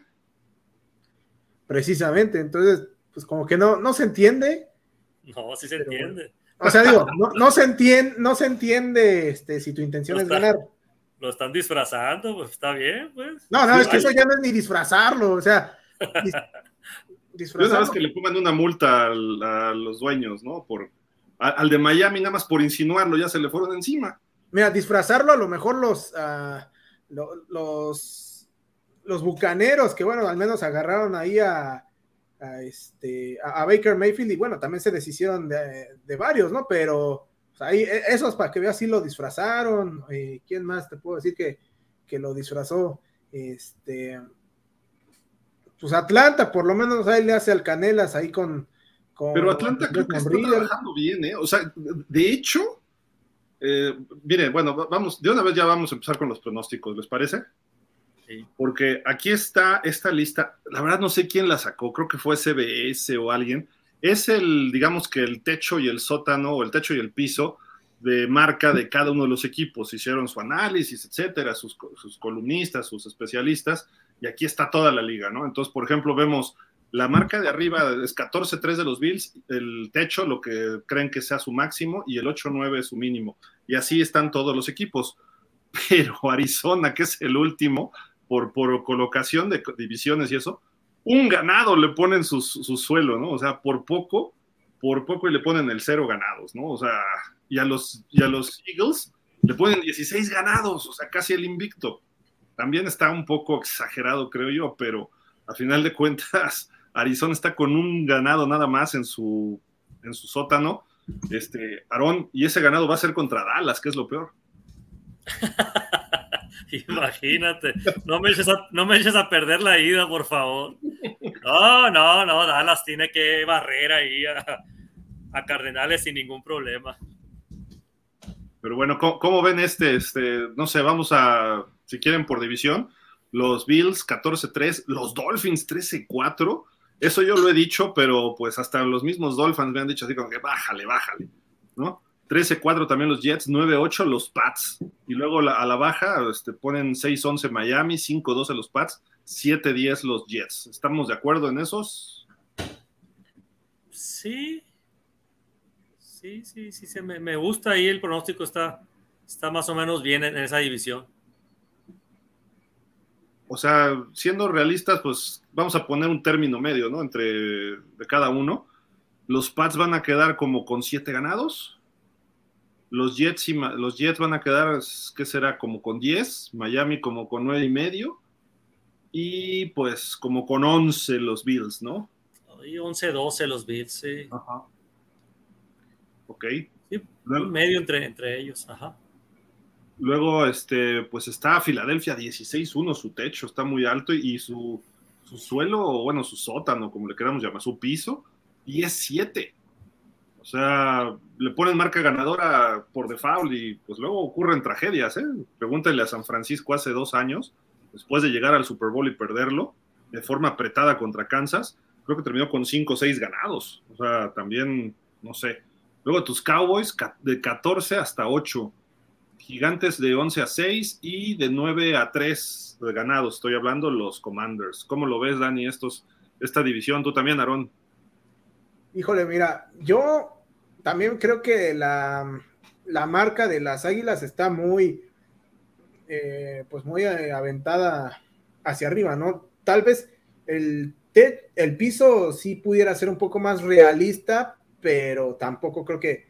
Speaker 2: Precisamente, entonces, pues como que no, no se entiende.
Speaker 3: No, sí se entiende.
Speaker 2: O sea, digo, no, se entiende, no se entiende este, si tu intención es ganar.
Speaker 3: Lo están disfrazando, pues está bien, pues.
Speaker 2: No, no, es que eso ya no es ni disfrazarlo, o sea,
Speaker 1: disfrazarlo. que le pongan una multa a los dueños, ¿no? Por, al de Miami, nada más por insinuarlo, ya se le fueron encima.
Speaker 2: Mira, disfrazarlo a lo mejor los, ah, los, los bucaneros, que bueno, al menos agarraron ahí a, este, a, Baker Mayfield y bueno, también se deshicieron de, varios, ¿no? Pero ahí, e, esos para que veas si lo disfrazaron. Eh, ¿Quién más te puedo decir que, que lo disfrazó? Este, pues Atlanta, por lo menos ahí le hace al Canelas ahí con.
Speaker 1: Pero Atlanta creo que está trabajando bien, ¿eh? O sea, de hecho, eh, mire, bueno, vamos, de una vez ya vamos a empezar con los pronósticos, ¿les parece? Sí. Porque aquí está esta lista, la verdad no sé quién la sacó, creo que fue CBS o alguien. Es el, digamos que el techo y el sótano, o el techo y el piso de marca de cada uno de los equipos. Hicieron su análisis, etcétera, sus, sus columnistas, sus especialistas, y aquí está toda la liga, ¿no? Entonces, por ejemplo, vemos la marca de arriba es 14-3 de los Bills, el techo, lo que creen que sea su máximo, y el 8-9 es su mínimo. Y así están todos los equipos. Pero Arizona, que es el último, por, por colocación de divisiones y eso, un ganado le ponen su, su, suelo, ¿no? O sea, por poco, por poco y le ponen el cero ganados, ¿no? O sea, y a los, y a los Eagles le ponen 16 ganados, o sea, casi el invicto. También está un poco exagerado, creo yo, pero a final de cuentas, Arizona está con un ganado nada más en su, en su sótano. Este, Aarón, y ese ganado va a ser contra Dallas, que es lo peor.
Speaker 3: Imagínate, no me, eches a, no me eches a perder la ida, por favor. No, no, no, Dallas tiene que barrer ahí a, a Cardenales sin ningún problema.
Speaker 1: Pero bueno, ¿cómo, ¿cómo, ven este, este? No sé, vamos a, si quieren por división, los Bills 14-3, los Dolphins 13-4 eso yo lo he dicho, pero pues hasta los mismos Dolphins me han dicho así como que bájale, bájale, ¿no? 13-4 también los Jets, 9-8 los Pats. Y luego a la baja este, ponen 6-11 Miami, 5-12 los Pats, 7-10 los Jets. ¿Estamos de acuerdo en esos?
Speaker 3: Sí. Sí, sí, sí, se me, me, gusta ahí el pronóstico está, está más o menos bien en esa división
Speaker 1: o sea, siendo realistas, pues vamos a poner un término medio, ¿no? Entre de cada uno. Los Pats van a quedar como con siete ganados. Los Jets, y, los Jets van a quedar, ¿qué será? Como con 10. Miami como con nueve y medio. Y pues como con 11 los Bills, ¿no?
Speaker 3: Y 11-12 los Bills, sí. Ajá.
Speaker 1: Ok.
Speaker 3: Sí, medio entre, entre ellos, ajá.
Speaker 1: Luego, este, pues está Filadelfia 16-1, su techo está muy alto y su, su suelo, o bueno, su sótano, como le queramos llamar, su piso, 10-7. O sea, le ponen marca ganadora por default y pues luego ocurren tragedias, ¿eh? Pregúntenle a San Francisco hace dos años, después de llegar al Super Bowl y perderlo, de forma apretada contra Kansas, creo que terminó con 5 o 6 ganados. O sea, también, no sé. Luego tus Cowboys de 14 hasta 8 Gigantes de 11 a 6 y de 9 a 3 de ganados. Estoy hablando los Commanders. ¿Cómo lo ves, Dani, estos, esta división? Tú también, Aarón.
Speaker 2: Híjole, mira, yo también creo que la, la marca de las Águilas está muy, eh, pues muy eh, aventada hacia arriba, ¿no? Tal vez el, el piso sí pudiera ser un poco más realista, pero tampoco creo que,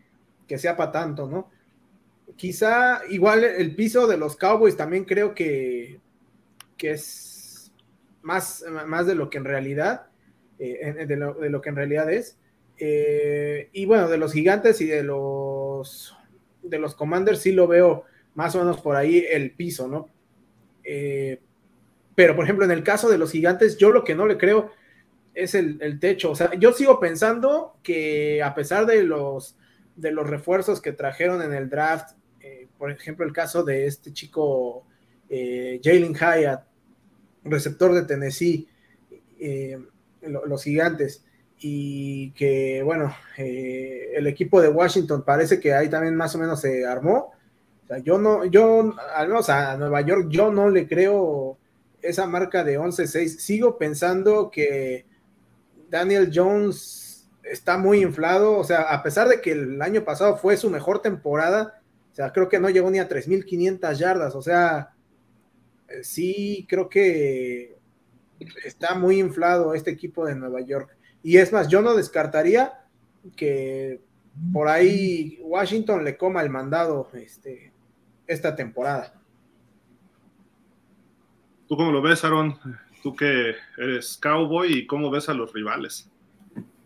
Speaker 2: que sea para tanto, ¿no? Quizá igual el piso de los Cowboys también creo que, que es más, más de lo que en realidad, eh, de, lo, que en realidad es. Eh, y bueno, de los gigantes y de los de los commanders sí lo veo más o menos por ahí el piso, ¿no? Eh, pero por ejemplo, en el caso de los gigantes, yo lo que no le creo es el, el techo. O sea, yo sigo pensando que a pesar de los de los refuerzos que trajeron en el draft por ejemplo, el caso de este chico eh, Jalen Hyatt, receptor de Tennessee, eh, los gigantes, y que, bueno, eh, el equipo de Washington parece que ahí también más o menos se armó. Yo no, yo, al menos a Nueva York, yo no le creo esa marca de 11-6. Sigo pensando que Daniel Jones está muy inflado, o sea, a pesar de que el año pasado fue su mejor temporada, sea, creo que no llegó ni a 3.500 yardas. O sea, eh, sí creo que está muy inflado este equipo de Nueva York. Y es más, yo no descartaría que por ahí Washington le coma el mandado este, esta temporada.
Speaker 1: ¿Tú cómo lo ves, Aaron? Tú que eres cowboy y cómo ves a los rivales.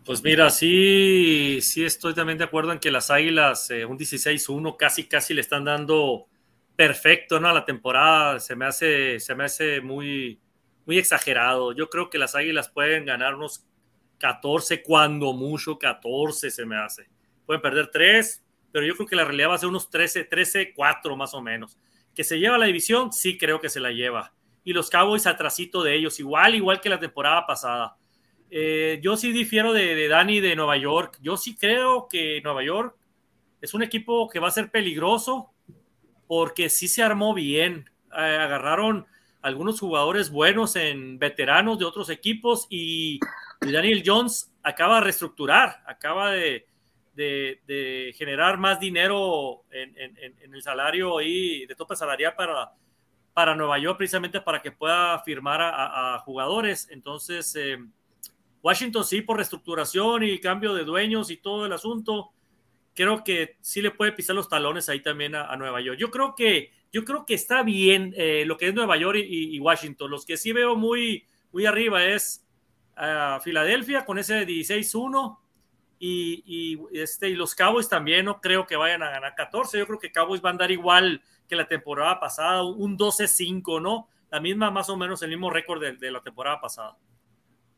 Speaker 3: Pues mira, sí, sí estoy también de acuerdo en que las Águilas, eh, un 16-1, casi, casi le están dando perfecto, ¿no? A la temporada se me hace, se me hace muy, muy exagerado. Yo creo que las Águilas pueden ganar unos 14, cuando mucho 14 se me hace. Pueden perder 3, pero yo creo que la realidad va a ser unos 13, 13, 4 más o menos. Que se lleva la división, sí creo que se la lleva. Y los Cowboys atrasito de ellos, igual, igual que la temporada pasada. Eh, yo sí difiero de, Dani de Nueva York. Yo sí creo que Nueva York es un equipo que va a ser peligroso porque sí se armó bien. Eh, agarraron algunos jugadores buenos en veteranos de otros equipos y, Daniel Jones acaba de reestructurar, acaba de, generar más dinero en, el salario y de tope salarial para, para Nueva York, precisamente para que pueda firmar a, jugadores. Entonces, eh, Washington sí, por reestructuración y cambio de dueños y todo el asunto, creo que sí le puede pisar los talones ahí también a, Nueva York. Yo creo que, yo creo que está bien eh, lo que es Nueva York y, Washington. Los que sí veo muy, muy arriba es uh, Filadelfia con ese 16-1 y, este, y los Cowboys también no creo que vayan a ganar 14. Yo creo que Cowboys va a andar igual que la temporada pasada, un 12-5, ¿no? La misma, más o menos, el mismo récord de la temporada pasada.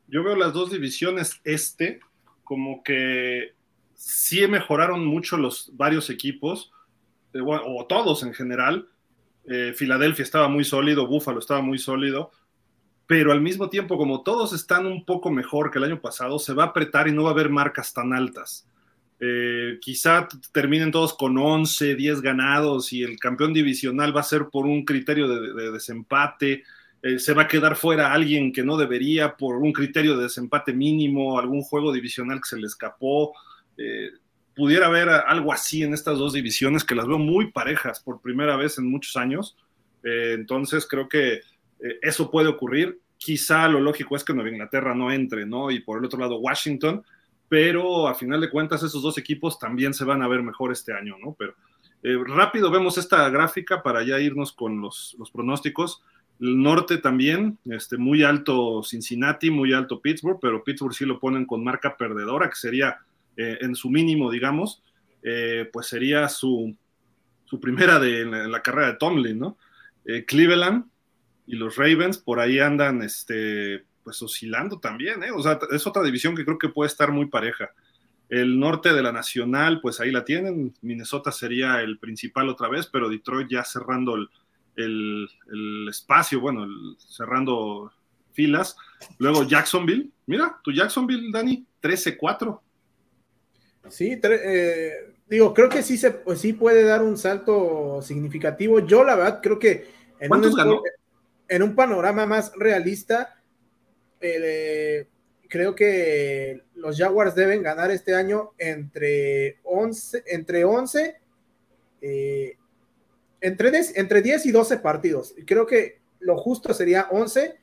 Speaker 1: Yo veo las dos divisiones este como que sí mejoraron mucho los varios equipos, eh, o todos en general. Eh, Filadelfia estaba muy sólido, Buffalo estaba muy sólido, pero al mismo tiempo, como todos están un poco mejor que el año pasado, se va a apretar y no va a haber marcas tan altas. Eh, quizá terminen todos con 11, 10 ganados y el campeón divisional va a ser por un criterio de, desempate. Se va a quedar fuera alguien que no debería por un criterio de desempate mínimo, algún juego divisional que se le escapó. Eh, pudiera haber algo así en estas dos divisiones que las veo muy parejas por primera vez en muchos años. Eh, entonces creo que eh, eso puede ocurrir. Quizá lo lógico es que Nueva Inglaterra no entre, ¿no? Y por el otro lado Washington, pero a final de cuentas esos dos equipos también se van a ver mejor este año, ¿no? Pero rápido vemos esta gráfica para ya irnos con los, los pronósticos. El norte también, este, muy alto Cincinnati, muy alto Pittsburgh, pero Pittsburgh sí lo ponen con marca perdedora, que sería eh, en su mínimo, digamos, eh, pues sería su, su primera de, en, la, carrera de Tomlin, ¿no? Eh, Cleveland y los Ravens por ahí andan, este, pues oscilando también, ¿eh? O sea, es otra división que creo que puede estar muy pareja. El norte de la Nacional, pues ahí la tienen. Minnesota sería el principal otra vez, pero Detroit ya cerrando el, el, el espacio, bueno, cerrando filas. Luego Jacksonville, mira, tu Jacksonville, Dani, 13-4.
Speaker 2: Sí, eh, digo, creo que sí se pues sí puede dar un salto significativo. Yo, la verdad, creo que en, un, en un panorama más realista, eh, creo que los Jaguars deben ganar este año entre 11, entre 11, eh, entre, 10, entre 10 y 12 partidos. Creo que lo justo sería 11.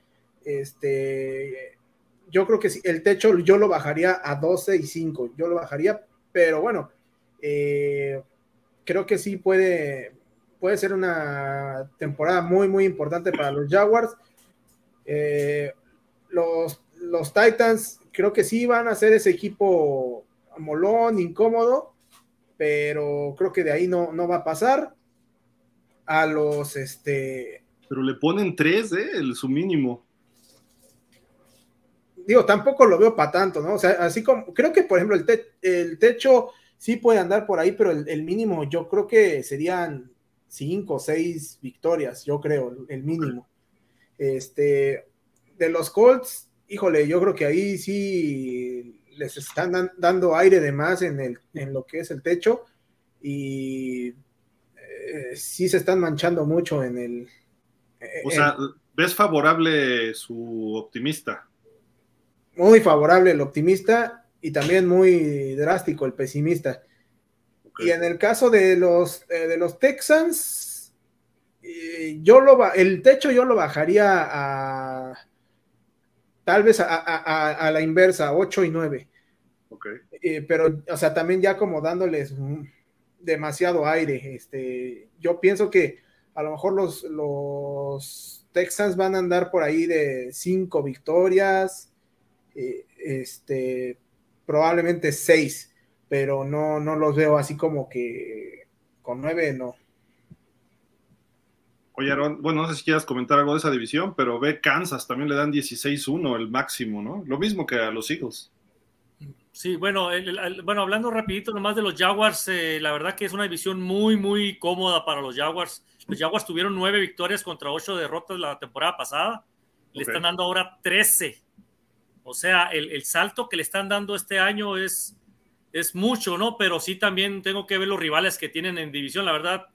Speaker 2: Este, yo creo que el techo yo lo bajaría a 12 y 5. Yo lo bajaría pero bueno, eh, creo que sí puede, puede ser una temporada muy, muy importante para los Jaguars. Eh, los, los Titans creo que sí van a ser ese equipo molón, incómodo, pero creo que de ahí no, no va a pasar. A los este.
Speaker 1: Pero le ponen tres, ¿eh? El, su mínimo
Speaker 2: digo, tampoco lo veo para tanto, ¿no? O sea, así como, creo que, por ejemplo, el, el techo sí puede andar por ahí, pero el, mínimo yo creo que serían cinco o seis victorias, yo creo, el mínimo. Este, de los Colts, híjole, yo creo que ahí sí les están dando aire de más en, el, en lo que es el techo y eh, sí se están manchando mucho en el...
Speaker 1: O sea, ¿ves favorable su optimista?
Speaker 2: muy favorable el optimista y también muy drástico el pesimista. Y en el caso de los, eh, de los Texans, eh, yo lo el techo yo lo bajaría a tal vez a, la inversa, 8 y 9. Eh, pero, o sea, también ya como dándoles demasiado aire. Este, yo pienso que a lo mejor los, los Texans van a andar por ahí de 5 victorias, eh, este, probablemente seis, pero no, no los veo así como que con nueve, no.
Speaker 1: Oye, Aaron, bueno, no sé si quieras comentar algo de esa división, pero ve Kansas, también le dan 16-1 el máximo, ¿no? Lo mismo que a los Eagles.
Speaker 3: Sí, bueno, bueno, hablando rapidito nomás de los Jaguars, eh, la verdad que es una división muy, muy cómoda para los Jaguars. Los Jaguars tuvieron nueve victorias contra ocho derrotas la temporada pasada. Le están dando ahora 13. O sea, el, el, salto que le están dando este año es, es mucho, ¿no? Pero sí también tengo que ver los rivales que tienen en división. La verdad,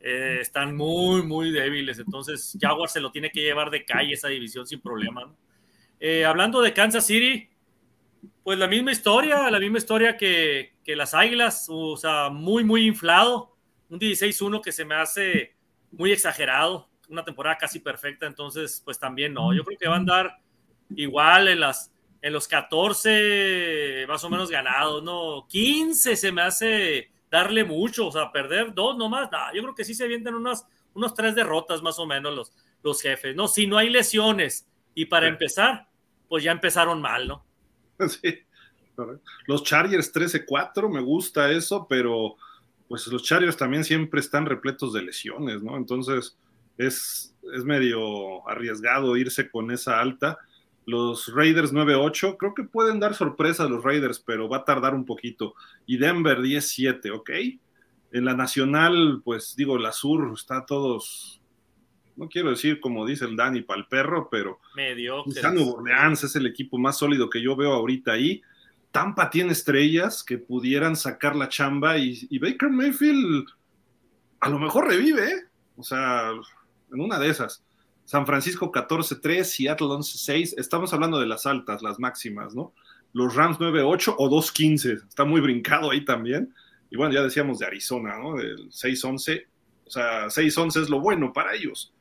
Speaker 3: eh, están muy, muy débiles. Entonces, Jaguars se lo tiene que llevar de calle esa división sin problema. Eh, hablando de Kansas City, pues la misma historia, la misma historia que, que las Águilas, o sea, muy, muy inflado. Un 16-1 que se me hace muy exagerado, una temporada casi perfecta, entonces, pues también no. Yo creo que va a andar igual en, las, en los 14 más o menos ganados, ¿no? 15 se me hace darle mucho, o sea, perder dos nomás, yo creo que sí se avientan unas, unos tres derrotas más o menos los, los jefes, ¿no? Si no hay lesiones y para empezar, pues ya empezaron mal, ¿no?
Speaker 1: Los Chargers 13-4, me gusta eso, pero pues los Chargers también siempre están repletos de lesiones, ¿no? Entonces es, es medio arriesgado irse con esa alta. Los Raiders 9-8, creo que pueden dar sorpresa a los Raiders, pero va a tardar un poquito. Y Denver 10-7, ¿ok? En la nacional, pues digo, la sur está todos, no quiero decir como dice el Dani para el perro, pero
Speaker 3: medio.
Speaker 1: Nuevo Orleans es el equipo más sólido que yo veo ahorita ahí. Tampa tiene estrellas que pudieran sacar la chamba y, y Baker Mayfield a lo mejor revive, ¿eh? o sea, en una de esas. San Francisco 14-3, Seattle 11-6. Estamos hablando de las altas, las máximas, ¿no? Los Rams 9-8 o 2-15. Está muy brincado ahí también. Y bueno, ya decíamos de Arizona, ¿no? Del 6-11. O sea, 6-11 es lo bueno para ellos.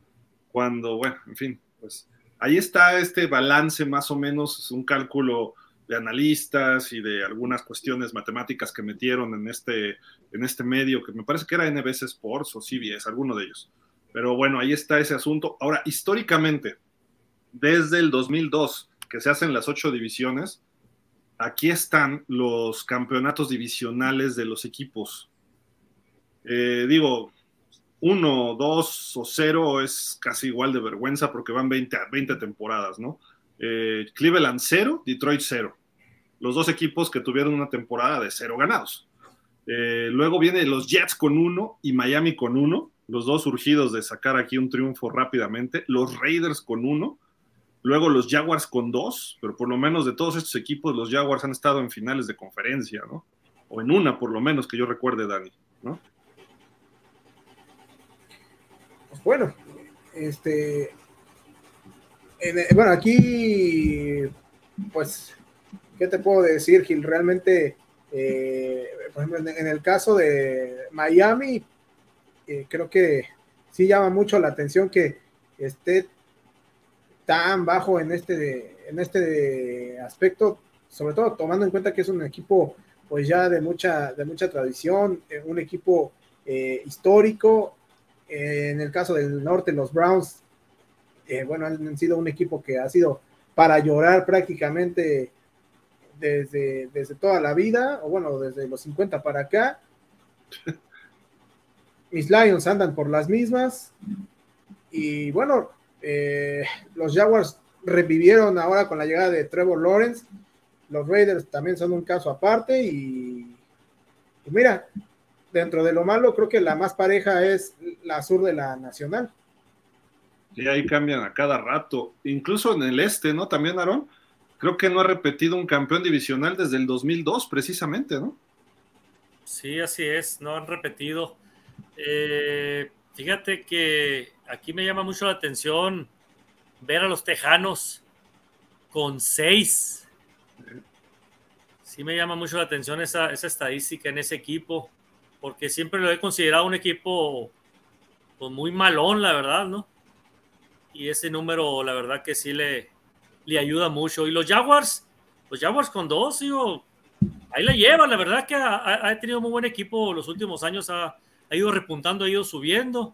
Speaker 1: Cuando, bueno, en fin, pues ahí está este balance más o menos, es un cálculo de analistas y de algunas cuestiones matemáticas que metieron en este, en este medio, que me parece que era NBC Sports o CBS, alguno de ellos. Pero bueno, ahí está ese asunto. Ahora, históricamente, desde el 2002, que se hacen las ocho divisiones, aquí están los campeonatos divisionales de los equipos. Eh, digo, uno, dos o cero es casi igual de vergüenza porque van 20, 20 temporadas, ¿no? Eh, Cleveland cero, Detroit cero. Los dos equipos que tuvieron una temporada de cero ganados. Eh, luego vienen los Jets con uno y Miami con uno los dos surgidos de sacar aquí un triunfo rápidamente, los Raiders con uno, luego los Jaguars con dos, pero por lo menos de todos estos equipos los Jaguars han estado en finales de conferencia, ¿no? O en una por lo menos que yo recuerde, Dani, ¿no?
Speaker 2: Pues bueno, este, bueno, aquí, pues, ¿qué te puedo decir, Gil? Realmente, eh, por ejemplo, en el caso de Miami, eh, creo que sí llama mucho la atención que esté tan bajo en este, en este aspecto, sobre todo tomando en cuenta que es un equipo pues ya de mucha, de mucha tradición, eh, un equipo eh, histórico. En el caso del norte, los Browns, bueno, han sido un equipo que ha sido para llorar prácticamente desde, desde toda la vida, o bueno, desde los 50 para acá. mis Lions andan por las mismas. Y bueno, eh, los Jaguars revivieron ahora con la llegada de Trevor Lawrence. Los Raiders también son un caso aparte. Y, mira, dentro de lo malo, creo que la más pareja es la sur de la Nacional.
Speaker 1: Y ahí cambian a cada rato. Incluso en el este, ¿no? También, Aaron. Creo que no ha repetido un campeón divisional desde el 2002, precisamente, ¿no?
Speaker 3: Sí, así es, no han repetido. Eh, fíjate que aquí me llama mucho la atención ver a los Tejanos con seis. Sí me llama mucho la atención esa, estadística en ese equipo, porque siempre lo he considerado un equipo pues, muy malón, la verdad, ¿no? Y ese número, la verdad que sí le, le ayuda mucho. Y los Jaguars, los Jaguars con dos, digo, ahí la llevan, la verdad que ha, ha tenido muy buen equipo los últimos años, ha, ha ido repuntando, ha ido subiendo.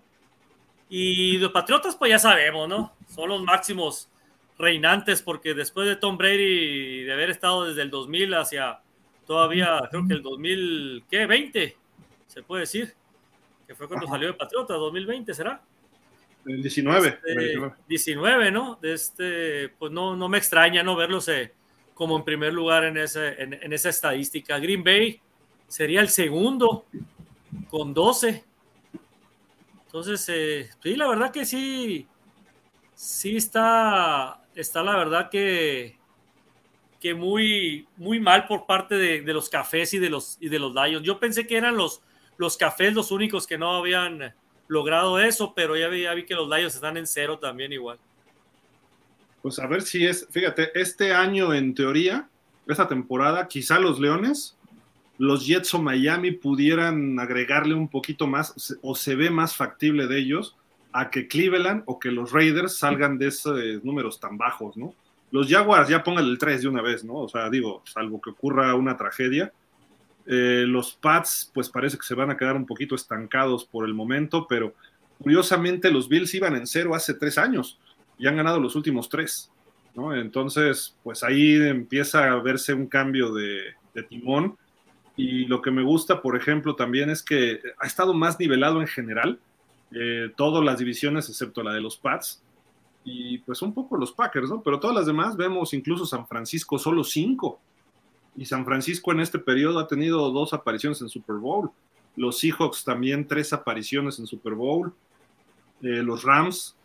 Speaker 3: Y los Patriotas, pues ya sabemos, ¿no? Son los máximos reinantes porque después de Tom Brady de haber estado desde el 2000 hacia todavía, creo que el 2000, ¿qué? 20, se puede decir, que fue cuando salió de Patriotas, 2020, ¿será?
Speaker 1: El 19.
Speaker 3: Este, 19, ¿no? Este, pues no, no me extraña no verlos eh, como en primer lugar en, ese, en, esa estadística. Green Bay sería el segundo con 12. Entonces, eh, sí, la verdad que sí, sí está, está la verdad que, que muy, muy mal por parte de, los cafés y de los, y de los Lions. Yo pensé que eran los, los cafés los únicos que no habían logrado eso, pero ya vi, que los Lions están en cero también igual.
Speaker 1: Pues a ver si es, fíjate, este año en teoría, esta temporada, quizá los Leones, los Jets o Miami pudieran agregarle un poquito más o se ve más factible de ellos a que Cleveland o que los Raiders salgan de esos números tan bajos, ¿no? Los Jaguars ya pongan el 3 de una vez, ¿no? O sea, digo, salvo que ocurra una tragedia. Eh, los Pats, pues parece que se van a quedar un poquito estancados por el momento, pero curiosamente los Bills iban en cero hace tres años y han ganado los últimos tres, ¿no? Entonces, pues ahí empieza a verse un cambio de, timón. Y lo que me gusta, por ejemplo, también es que ha estado más nivelado en general, eh, todas las divisiones excepto la de los Pats, y pues un poco los Packers, ¿no? Pero todas las demás vemos incluso San Francisco solo cinco. Y San Francisco en este periodo ha tenido dos apariciones en Super Bowl. Los Seahawks también tres apariciones en Super Bowl. Eh, los Rams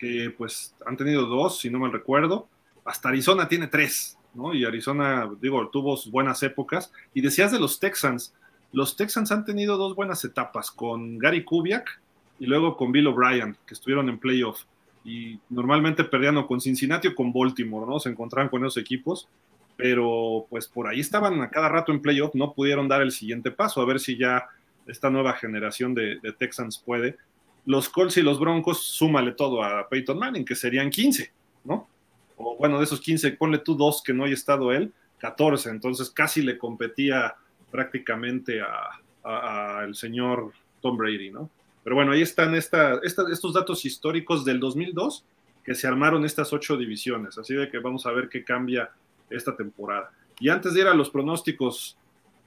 Speaker 1: que pues han tenido dos, si no mal recuerdo. Hasta Arizona tiene tres, ¿no? Y Arizona, digo, tuvo buenas épocas. Y decías de los Texans, los Texans han tenido dos buenas etapas, con Gary Kubiak y luego con Bill O'Brien, que estuvieron en playoff. Y normalmente perdían con Cincinnati o con Baltimore, ¿no? Se encontraban con esos equipos, pero pues por ahí estaban a cada rato en playoff, no pudieron dar el siguiente paso, a ver si ya esta nueva generación de, Texans puede los Colts y los Broncos, súmale todo a Peyton Manning, que serían 15, ¿no? O bueno, de esos 15, ponle tú dos que no haya estado él, 14, entonces casi le competía prácticamente a, el señor Tom Brady, ¿no? Pero bueno, ahí están estos datos históricos del 2002 que se armaron estas ocho divisiones, así de que vamos a ver qué cambia esta temporada. Y antes de ir a los pronósticos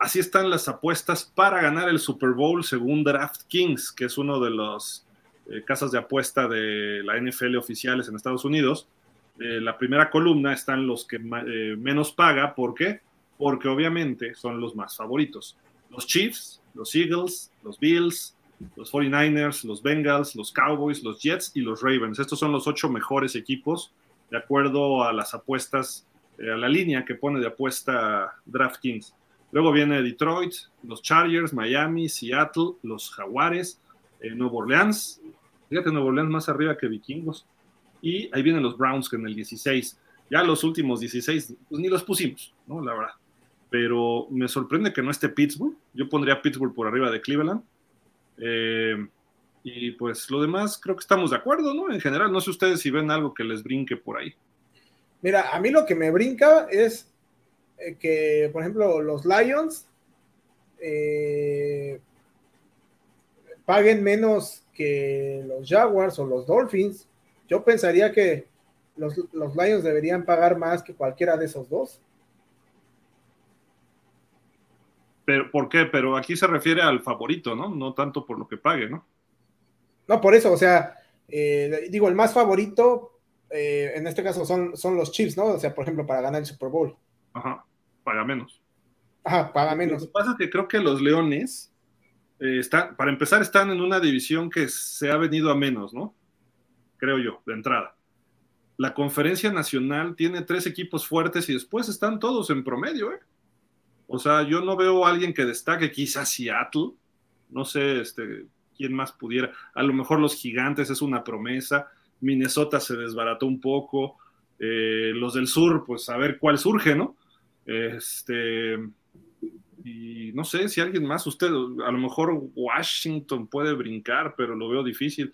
Speaker 1: Así están las apuestas para ganar el Super Bowl según DraftKings, que es uno de los eh, casas de apuesta de la NFL oficiales en Estados Unidos. Eh, la primera columna están los que eh, menos paga. ¿Por qué? Porque obviamente son los más favoritos. Los Chiefs, los Eagles, los Bills, los 49ers, los Bengals, los Cowboys, los Jets y los Ravens. Estos son los ocho mejores equipos de acuerdo a las apuestas, a la línea que pone de apuesta DraftKings. Luego viene Detroit, los Chargers, Miami, Seattle, los Jaguares, eh, Nuevo Orleans. Fíjate, Nuevo Orleans más arriba que Vikingos. Y ahí vienen los Browns que en el 16. Ya los últimos 16, pues ni los pusimos, ¿no? La verdad. Pero me sorprende que no esté Pittsburgh. Yo pondría Pittsburgh por arriba de Cleveland. Eh, y pues lo demás creo que estamos de acuerdo, ¿no? En general, no sé ustedes si ven algo que les brinque por ahí.
Speaker 2: Mira, a mí lo que me brinca es eh, que, por ejemplo, los Lions eh, paguen menos que los Jaguars o los Dolphins. Yo pensaría que los, Lions deberían pagar más que cualquiera de esos dos.
Speaker 1: Pero, ¿Por qué? Pero aquí se refiere al favorito, ¿no? No tanto por lo que pague, ¿no?
Speaker 2: No, por eso, o sea, eh, digo, el más favorito, en este caso son, son los Chiefs, ¿no? O sea, por ejemplo, para ganar el Super Bowl.
Speaker 1: Ajá, paga menos.
Speaker 2: Ajá, paga menos.
Speaker 1: Lo que pasa es que creo que los Leones, eh, están, para empezar, están en una división que se ha venido a menos, ¿no? Creo yo, de entrada. La conferencia nacional tiene tres equipos fuertes y después están todos en promedio, ¿eh? O sea, yo no veo a alguien que destaque, quizás Seattle, no sé este, quién más pudiera. A lo mejor los gigantes es una promesa. Minnesota se desbarató un poco. Eh, los del sur, pues a ver cuál surge, ¿no? Este, y no sé si alguien más, usted, a lo mejor Washington puede brincar, pero lo veo difícil.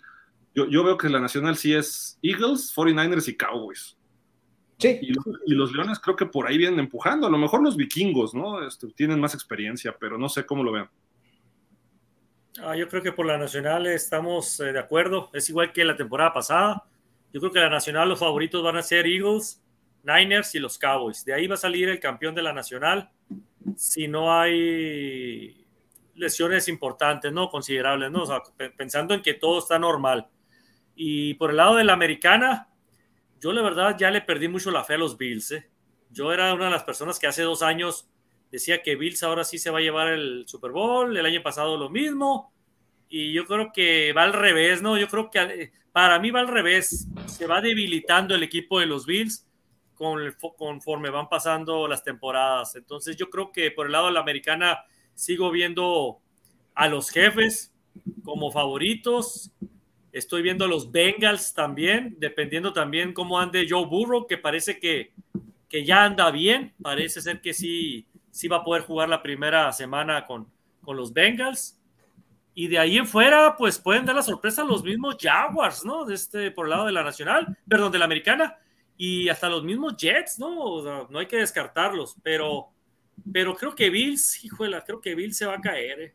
Speaker 1: Yo, yo veo que la nacional sí es Eagles, 49ers y Cowboys.
Speaker 2: Sí.
Speaker 1: Y, los Leones creo que por ahí vienen empujando. A lo mejor los vikingos, ¿no? Este, tienen más experiencia, pero no sé cómo lo vean.
Speaker 3: Ah, yo creo que por la nacional estamos eh, de acuerdo. Es igual que la temporada pasada. Yo creo que la nacional los favoritos van a ser Eagles, Niners y los Cowboys. De ahí va a salir el campeón de la nacional si no hay lesiones importantes, ¿no? Considerables, ¿no? pensando en que todo está normal. Y por el lado de la americana, yo la verdad ya le perdí mucho la fe a los Bills, ¿eh? Yo era una de las personas que hace dos años decía que Bills ahora sí se va a llevar el Super Bowl, el año pasado lo mismo, y yo creo que va al revés, ¿no? Yo creo que para mí va al revés, se va debilitando el equipo de los Bills conforme van pasando las temporadas. Entonces yo creo que por el lado de la americana sigo viendo a los jefes como favoritos. Estoy viendo a los Bengals también, dependiendo también cómo ande Joe Burrow, que parece que, que ya anda bien. Parece ser que sí, sí va a poder jugar la primera semana con, con los Bengals. Y de ahí en fuera, pues pueden dar la sorpresa a los mismos Jaguars, ¿no? De este, por el lado de la nacional, perdón, de la americana y hasta los mismos Jets, ¿no? no hay que descartarlos, pero, pero creo que Bills, híjole, creo que Bills se va a caer. ¿eh?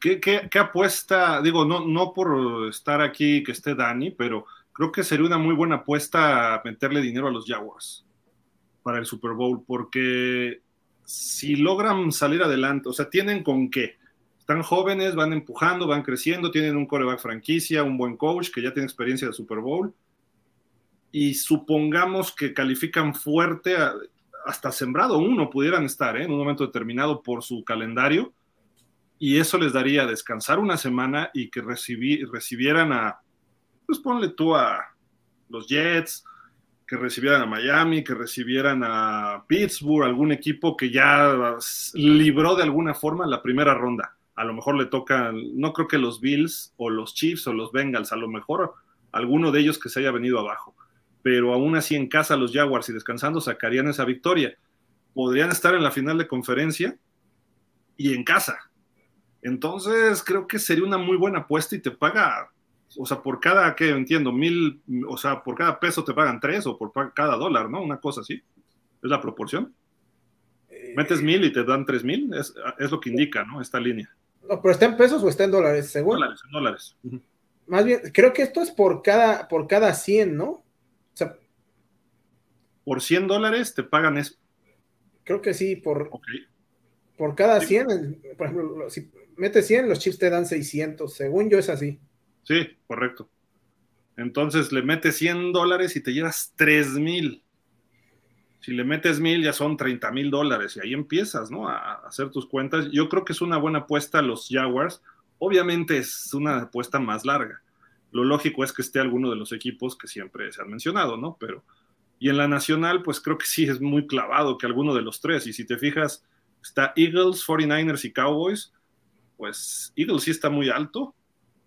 Speaker 1: ¿Qué, apuesta? Digo, no, no por estar aquí que esté Dani, pero creo que sería una muy buena apuesta meterle dinero a los Jaguars para el Super Bowl, porque si logran salir adelante, o sea, tienen con qué. Están jóvenes, van empujando, van creciendo, tienen un coreback franquicia, un buen coach que ya tiene experiencia de Super Bowl y supongamos que califican fuerte, hasta sembrado uno pudieran estar ¿eh? en un momento determinado por su calendario, y eso les daría descansar una semana y que recibieran a, pues ponle tú a los Jets, que recibieran a Miami, que recibieran a Pittsburgh, algún equipo que ya libró de alguna forma la primera ronda. A lo mejor le toca, no creo que los Bills o los Chiefs o los Bengals, a lo mejor alguno de ellos que se haya venido abajo pero aún así en casa los Jaguars y descansando sacarían esa victoria. Podrían estar en la final de conferencia y en casa. Entonces creo que sería una muy buena apuesta y te paga, o sea, por cada, que entiendo, mil, o sea, por cada peso te pagan tres o por cada dólar, ¿no? Una cosa así. Es la proporción. Metes mil y te dan tres mil, es, lo que indica, ¿no? Esta línea.
Speaker 2: No, pero está en pesos o está en dólares, según.
Speaker 1: Dólares, en dólares.
Speaker 2: Más bien, creo que esto es por cada, por cada 100, ¿no?
Speaker 1: por 100 dólares te pagan eso.
Speaker 2: Creo que sí, por, por cada 100, por ejemplo, si metes 100, los chips te dan 600, según yo es así.
Speaker 1: Sí, correcto. Entonces le metes 100 dólares y te llevas 3 mil. Si le metes mil ya son 30 mil dólares y ahí empiezas, ¿no? A hacer tus cuentas. Yo creo que es una buena apuesta a los Jaguars. Obviamente es una apuesta más larga. Lo lógico es que esté alguno de los equipos que siempre se han mencionado, ¿no? Pero y en la nacional, pues creo que sí es muy clavado que alguno de los tres. Y si te fijas, está Eagles, 49ers y Cowboys. Pues Eagles sí está muy alto,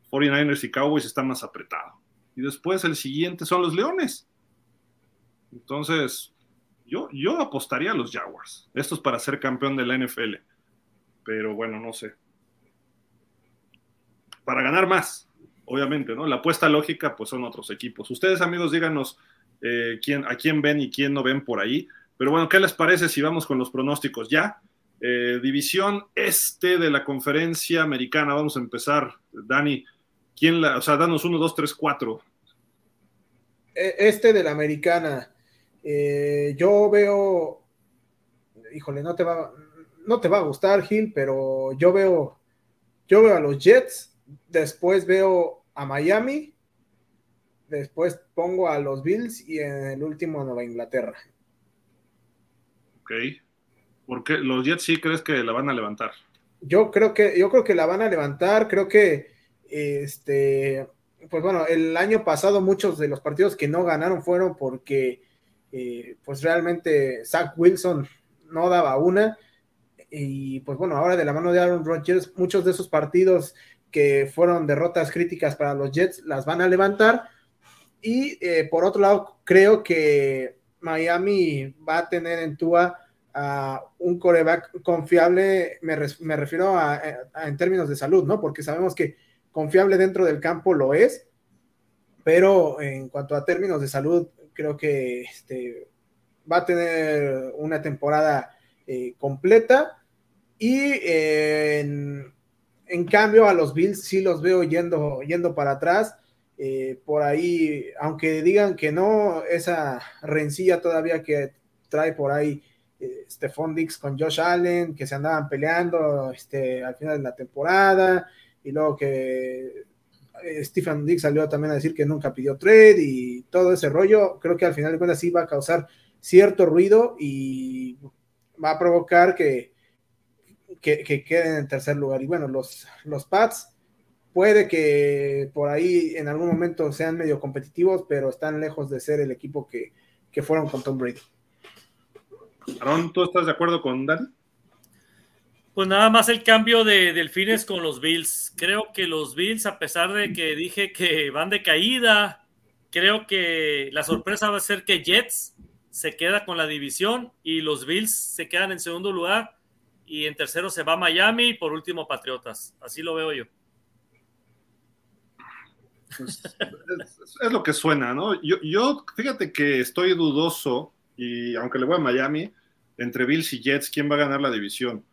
Speaker 1: 49ers y Cowboys está más apretado. Y después el siguiente son los Leones. Entonces, yo, yo apostaría a los Jaguars. Esto es para ser campeón de la NFL. Pero bueno, no sé. Para ganar más, obviamente, ¿no? La apuesta lógica, pues son otros equipos. Ustedes, amigos, díganos eh, quién, a quién ven y quién no ven por ahí. Pero bueno, ¿qué les parece si vamos con los pronósticos ya? Eh, división este de la conferencia americana, vamos a empezar. Dani, ¿quién la, o sea, danos uno, dos, tres, cuatro.
Speaker 2: E, este de la americana, eh, yo veo, híjole, no te va, no te va a gustar, Gil, pero yo veo, yo veo a los Jets, después veo a Miami, después pongo a los Bills y en el último a Nueva Inglaterra.
Speaker 1: Ok. porque los Jets sí crees que la van a levantar?
Speaker 2: Yo creo que, yo creo que la van a levantar, creo que este, pues bueno, el año pasado muchos de los partidos que no ganaron fueron porque eh, pues realmente Zach Wilson no daba una. Y pues bueno, ahora de la mano de Aaron Rodgers, muchos de esos partidos que fueron derrotas críticas para los Jets las van a levantar y eh, por otro lado, creo que Miami va a tener en Tua a un coreback confiable, me, refiero a, en términos de salud, ¿no? Porque sabemos que confiable dentro del campo lo es, pero en cuanto a términos de salud, creo que este, va a tener una temporada eh, completa y eh, en, cambio a los Bills sí los veo yendo, yendo para atrás eh, por ahí, aunque digan que no, esa rencilla todavía que trae por ahí Stephon Dix con Josh Allen, que se andaban peleando este, al final de la temporada, y luego que eh, Stephen Dix salió también a decir que nunca pidió trade y todo ese rollo, creo que al final de cuentas sí va a causar cierto ruido y va a provocar que, que, queden en tercer lugar. Y bueno, los, los Pats puede que por ahí en algún momento sean medio competitivos, pero están lejos de ser el equipo que, que fueron con Tom Brady.
Speaker 1: Aaron, ¿tú estás de acuerdo con Dan?
Speaker 3: Pues nada más el cambio de Delfines con los Bills. Creo que los Bills, a pesar de que dije que van de caída, creo que la sorpresa va a ser que Jets se queda con la división y los Bills se quedan en segundo lugar y en tercero se va Miami y por último Patriotas. Así lo veo yo.
Speaker 1: Pues, es, lo que suena, ¿no? Yo, yo, fíjate que estoy dudoso y aunque le voy a Miami, entre Bills y Jets, ¿quién va a ganar la división?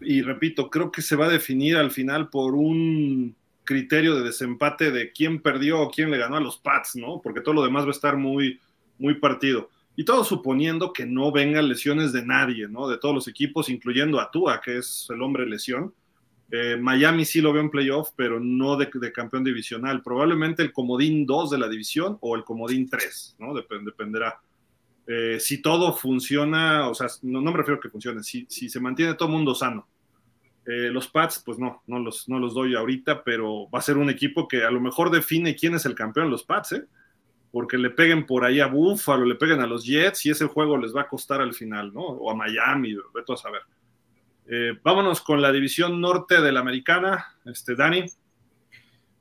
Speaker 1: Y repito, creo que se va a definir al final por un criterio de desempate de quién perdió o quién le ganó a los Pats, ¿no? Porque todo lo demás va a estar muy, muy partido. Y todo suponiendo que no vengan lesiones de nadie, ¿no? De todos los equipos, incluyendo a Tua, que es el hombre lesión. Eh, Miami sí lo veo en playoff, pero no de, campeón divisional. Probablemente el comodín 2 de la división o el comodín 3, ¿no? dependerá. Eh, si todo funciona, o sea, no, me refiero a que funcione, si, si se mantiene todo el mundo sano. Eh, los Pats, pues no, no los, no los doy ahorita, pero va a ser un equipo que a lo mejor define quién es el campeón, los Pats, ¿eh? Porque le peguen por ahí a Buffalo, le peguen a los Jets y ese juego les va a costar al final, ¿no? O a Miami, veto a saber. Eh, vámonos con la división norte de la americana, este, Dani.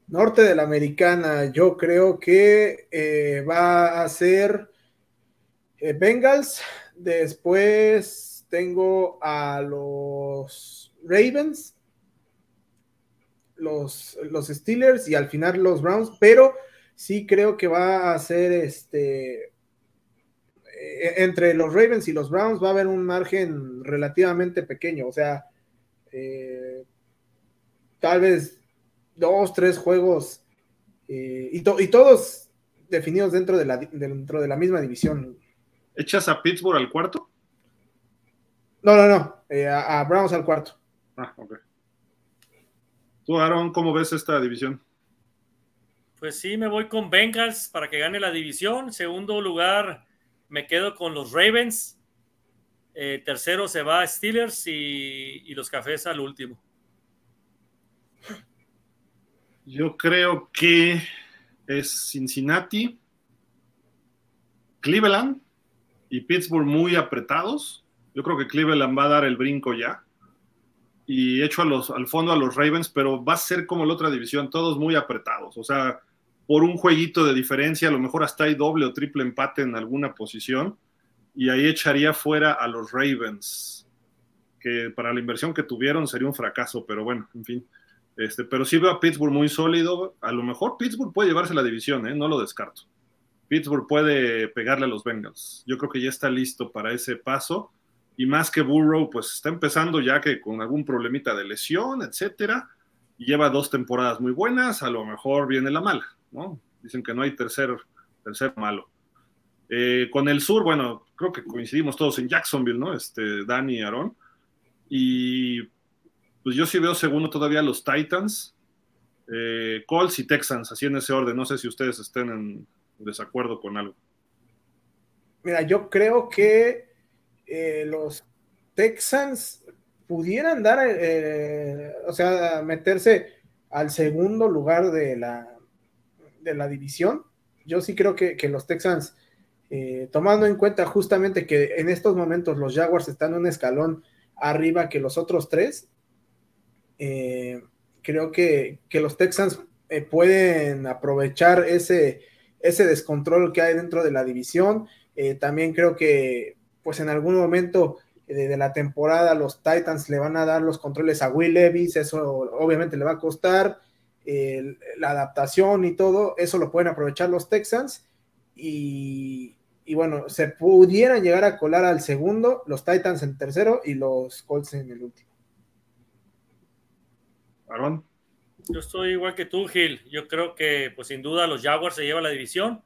Speaker 2: Norte de la americana, yo creo que va a ser eh, Bengals, después tengo a los Ravens, los, los Steelers y al final los Browns, pero sí creo que va a ser este eh, entre los Ravens y los Browns va a haber un margen relativamente pequeño, o sea, eh, tal vez dos, tres juegos y, y, todos definidos dentro de la, dentro de la misma división.
Speaker 1: ¿Echas a Pittsburgh al cuarto?
Speaker 2: No, no, no. Eh, a, Browns al cuarto.
Speaker 1: Ah, ok. Tú, Aaron, ¿cómo ves esta división?
Speaker 3: Pues sí, me voy con Bengals para que gane la división. Segundo lugar, me quedo con los Ravens. Eh, tercero se va a Steelers y, y los Cafés al último.
Speaker 1: Yo creo que es Cincinnati, Cleveland y Pittsburgh muy apretados. Yo creo que Cleveland va a dar el brinco ya. Y hecho a los, al fondo a los Ravens, pero va a ser como la otra división, todos muy apretados. O sea, por un jueguito de diferencia, a lo mejor hasta hay doble o triple empate en alguna posición. Y ahí echaría fuera a los Ravens, que para la inversión que tuvieron sería un fracaso, pero bueno, en fin. Este, pero sí veo a Pittsburgh muy sólido. A lo mejor Pittsburgh puede llevarse la división, ¿eh? no lo descarto. Pittsburgh puede pegarle a los Bengals. Yo creo que ya está listo para ese paso. Y más que Burrow, pues está empezando ya que con algún problemita de lesión, etcétera. Y lleva dos temporadas muy buenas, a lo mejor viene la mala, ¿no? Dicen que no hay tercer, tercer malo. Eh, con el sur, bueno, creo que coincidimos todos en Jacksonville, ¿no? Este, Danny y Aaron. Y pues yo sí veo segundo todavía los Titans, eh, Colts y Texans, así en ese orden. No sé si ustedes estén en, desacuerdo con algo.
Speaker 2: Mira, yo creo que eh, los Texans pudieran dar, eh, o sea, meterse al segundo lugar de la, de la división. Yo sí creo que, los Texans, eh, tomando en cuenta justamente que en estos momentos los Jaguars están un escalón arriba que los otros tres, creo que, que, los Texans pueden aprovechar ese, ese descontrol que hay dentro de la división. Eh, también creo que, pues en algún momento de, la temporada, los Titans le van a dar los controles a Will Levis, eso obviamente le va a costar la adaptación y todo, eso lo pueden aprovechar los Texans. Y, y, bueno, se pudieran llegar a colar al segundo, los Titans en tercero y los Colts en el último.
Speaker 1: Aaron.
Speaker 3: Yo estoy igual que tú, Gil. Yo creo que, pues sin duda, los Jaguars se llevan la división.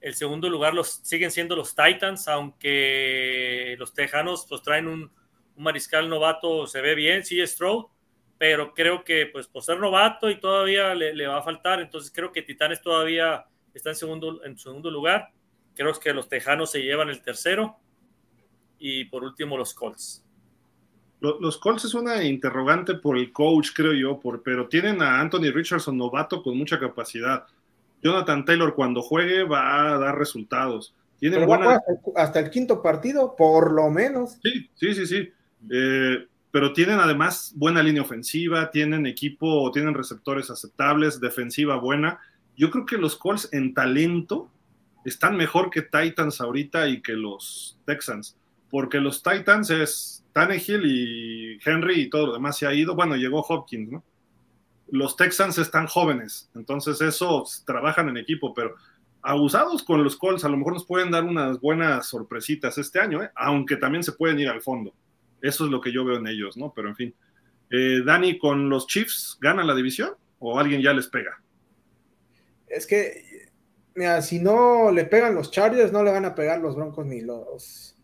Speaker 3: El segundo lugar los siguen siendo los Titans, aunque los Tejanos pues traen un, mariscal novato, se ve bien, sí, Stroud, pero creo que pues por ser novato y todavía le, va a faltar, entonces creo que Titanes todavía está en segundo, en segundo lugar. creo que los Tejanos se llevan el tercero y por último los Colts.
Speaker 1: Los Colts es una interrogante por el coach, creo yo, por, pero tienen a Anthony Richardson novato con mucha capacidad. Jonathan Taylor cuando juegue va a dar resultados.
Speaker 2: Tienen buena... hasta, el, quinto partido, por lo menos.
Speaker 1: Sí, sí, sí, sí. Eh, pero tienen además buena línea ofensiva, tienen equipo, tienen receptores aceptables, defensiva buena. Yo creo que los Colts en talento están mejor que Titans ahorita y que los Texans, porque los Titans es Tannehill y Henry y todo lo demás se ha ido. Bueno, llegó Hopkins, ¿no? Los Texans están jóvenes, entonces eso trabajan en equipo, pero abusados con los Colts a lo mejor nos pueden dar unas buenas sorpresitas este año, ¿eh? aunque también se pueden ir al fondo. Eso es lo que yo veo en ellos, ¿no? Pero en fin. Eh, Dani, ¿con los Chiefs gana la división o alguien ya les pega?
Speaker 2: Es que, mira, si no le pegan los Chargers, no le van a pegar los Broncos ni los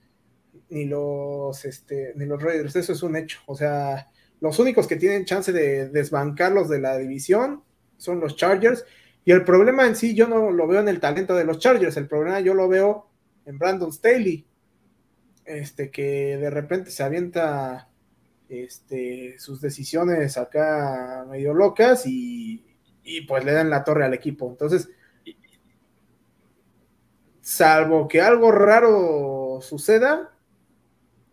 Speaker 2: ni los este, ni los Raiders, eso es un hecho. O sea, los únicos que tienen chance de desbancarlos de la división son los Chargers. Y el problema en sí, yo no lo veo en el talento de los Chargers, el problema yo lo veo en Brandon Staley, este, que de repente se avienta este, sus decisiones acá medio locas y, y pues le dan la torre al equipo. Entonces, salvo que algo raro suceda,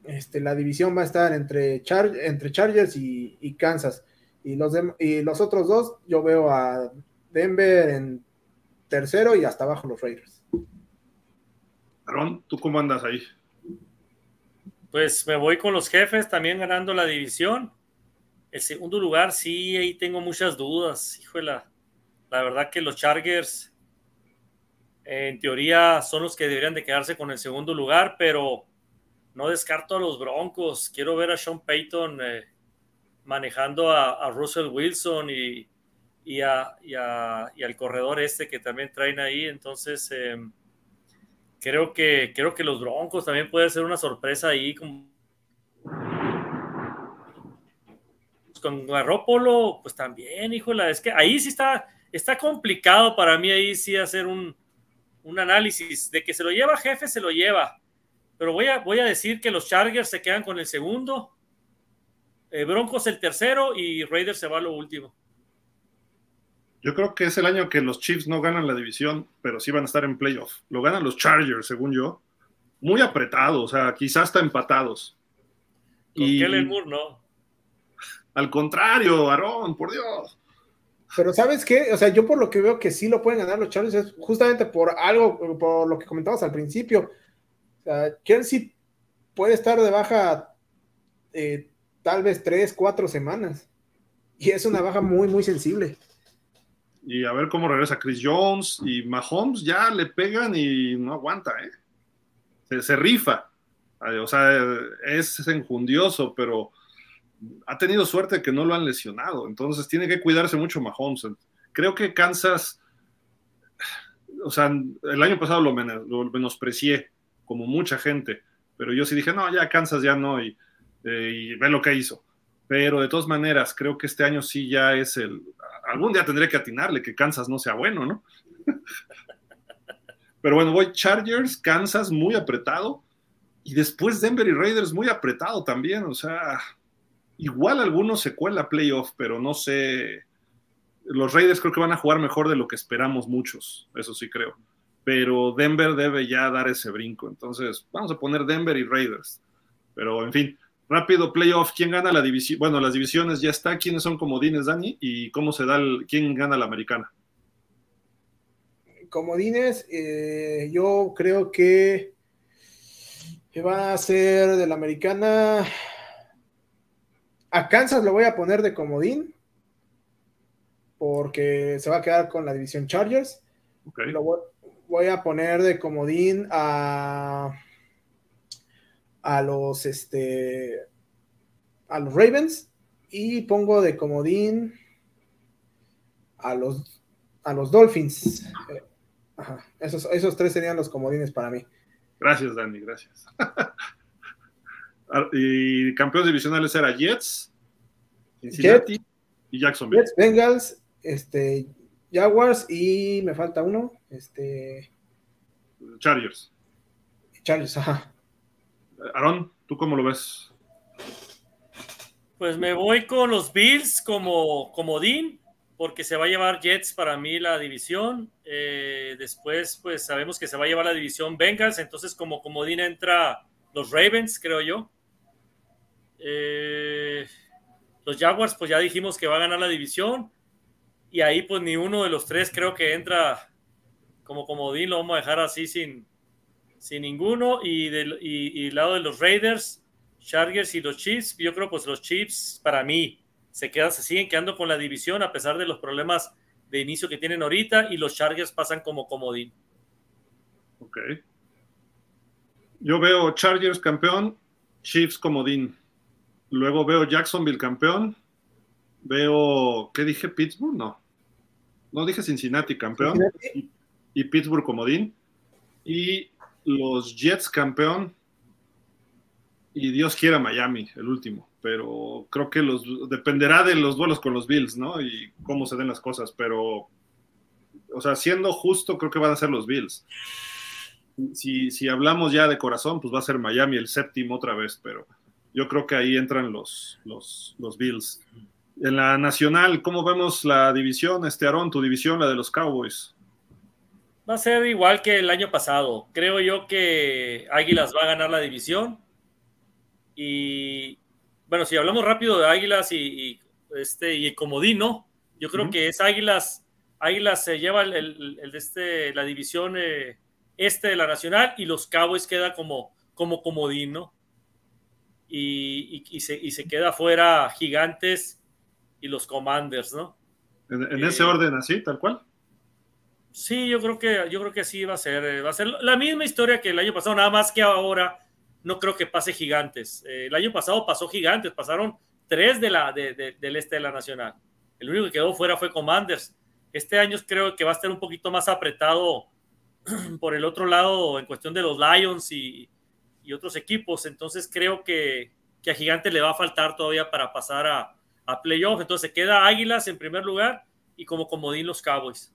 Speaker 2: este, la división va a estar entre, entre Chargers y, Kansas. Y los, y los otros dos, yo veo a Denver en tercero y hasta abajo los Raiders.
Speaker 1: Aaron, ¿tú cómo andas ahí?
Speaker 3: Pues me voy con los jefes también ganando la división. El segundo lugar, sí, ahí tengo muchas dudas. Híjole, la verdad que los Chargers, en teoría, son los que deberían de quedarse con el segundo lugar, pero no descarto a los Broncos. Quiero ver a Sean Payton eh, manejando a, Russell Wilson y, y, al corredor este que también traen ahí. Entonces, em, creo que, creo que los Broncos también puede ser una sorpresa ahí. Con, con Garrópolo, pues también, híjola, es que ahí sí está, está complicado para mí ahí sí hacer un, un análisis de que se lo lleva jefe, se lo lleva. Pero voy a, voy a decir que los Chargers se quedan con el segundo, eh, Broncos el tercero y Raiders se va a lo último.
Speaker 1: Yo creo que es el año que los Chiefs no ganan la división, pero sí van a estar en playoff. Lo ganan los Chargers, según yo. Muy apretado, o sea, quizás hasta empatados.
Speaker 3: Con y... Kellen Moore, no.
Speaker 1: Al contrario, Aarón, por Dios.
Speaker 2: Pero ¿sabes qué? O sea, yo por lo que veo que sí lo pueden ganar los Chargers es justamente por algo, por lo que comentabas al principio. O sea, Kelsey puede estar de baja eh, tal vez tres, cuatro semanas. Y es una baja muy, muy sensible
Speaker 1: y a ver cómo regresa Chris Jones y Mahomes ya le pegan y no aguanta, ¿eh? Se, rifa. O sea, es enjundioso, pero ha tenido suerte que no lo han lesionado. Entonces tiene que cuidarse mucho Mahomes. Creo que Kansas, o sea, el año pasado lo, menosprecié, como mucha gente, pero yo sí dije, no, ya Kansas ya no, y, eh, y ve lo que hizo. Pero de todas maneras, creo que este año sí ya es el, algún día tendré que atinarle que Kansas no sea bueno, ¿no? Pero bueno, voy Chargers, Kansas muy apretado y después Denver y Raiders muy apretado también, o sea, igual algunos se cuela playoff, pero no sé, los Raiders creo que van a jugar mejor de lo que esperamos muchos, eso sí creo, pero Denver debe ya dar ese brinco, entonces vamos a poner Denver y Raiders, pero en fin, Rápido, playoff, ¿quién gana la división? Bueno, las divisiones ya está, ¿quiénes son comodines, Dani? ¿Y cómo se da el, quién gana la americana?
Speaker 2: Comodines, eh, yo creo que, va a ser de la americana. A Kansas lo voy a poner de comodín, porque se va a quedar con la división Chargers. Lo voy a poner de comodín a a los este a los Ravens y pongo de comodín a los a los Dolphins. Esos, esos tres serían los comodines para mí.
Speaker 1: Gracias, Dani, gracias. y campeones divisionales era Jets, Cincinnati y Jacksonville.
Speaker 2: Jets, Bengals, este, Jaguars y me falta uno, este
Speaker 1: Chargers.
Speaker 2: Chargers, ajá.
Speaker 1: Aaron, ¿tú cómo lo ves?
Speaker 3: Pues me voy con los Bills como comodín, porque se va a llevar Jets para mí la división. Eh, después, pues sabemos que se va a llevar la división Bengals, entonces como comodín entra los Ravens, creo yo. Eh, los Jaguars, pues ya dijimos que va a ganar la división. Y ahí, pues ni uno de los tres creo que entra como comodín, lo vamos a dejar así sin, sin ninguno. Y del y, lado de los Raiders, Chargers y los Chiefs, yo creo pues los Chiefs para mí se, quedan, se siguen quedando con la división a pesar de los problemas de inicio que tienen ahorita y los Chargers pasan como comodín.
Speaker 1: Ok. Yo veo Chargers campeón, Chiefs comodín. Luego veo Jacksonville campeón. Veo, ¿qué dije? Pittsburgh, no. No dije Cincinnati campeón. Y, Pittsburgh comodín. Y los Jets campeón. Y Dios quiera Miami, el último. Pero creo que los dependerá de los duelos con los Bills, ¿no? Y cómo se den las cosas. Pero, o sea, siendo justo, creo que van a ser los Bills. Si, si hablamos ya de corazón, pues va a ser Miami el séptimo otra vez, pero yo creo que ahí entran los, los, los Bills. En la nacional, ¿cómo vemos la división, este Aarón, tu división, la de los Cowboys?
Speaker 3: Va a ser igual que el año pasado. Creo yo que Águilas va a ganar la división. Y bueno, si hablamos rápido de Águilas y, este y Comodino, yo creo que es Águilas. Águilas se lleva el, el, este, la división eh, este de la nacional y los Cowboys queda como, como comodino y, se, queda fuera Gigantes y los Commanders, ¿no?
Speaker 1: En, ese eh, orden así, tal cual.
Speaker 3: Sí, yo creo que yo creo que sí va a ser, eh, va a ser la misma historia que el año pasado, nada más que ahora no creo que pase Gigantes. Eh, el año pasado pasó Gigantes, pasaron tres de la, del este de la Nacional. El único que quedó fuera fue Commanders. Este año creo que va a estar un poquito más apretado por el otro lado en cuestión de los Lions y, y otros equipos. Entonces creo que, a Gigante le va a faltar todavía para pasar a, a playoff. Entonces se queda Águilas en primer lugar y como comodín los Cowboys.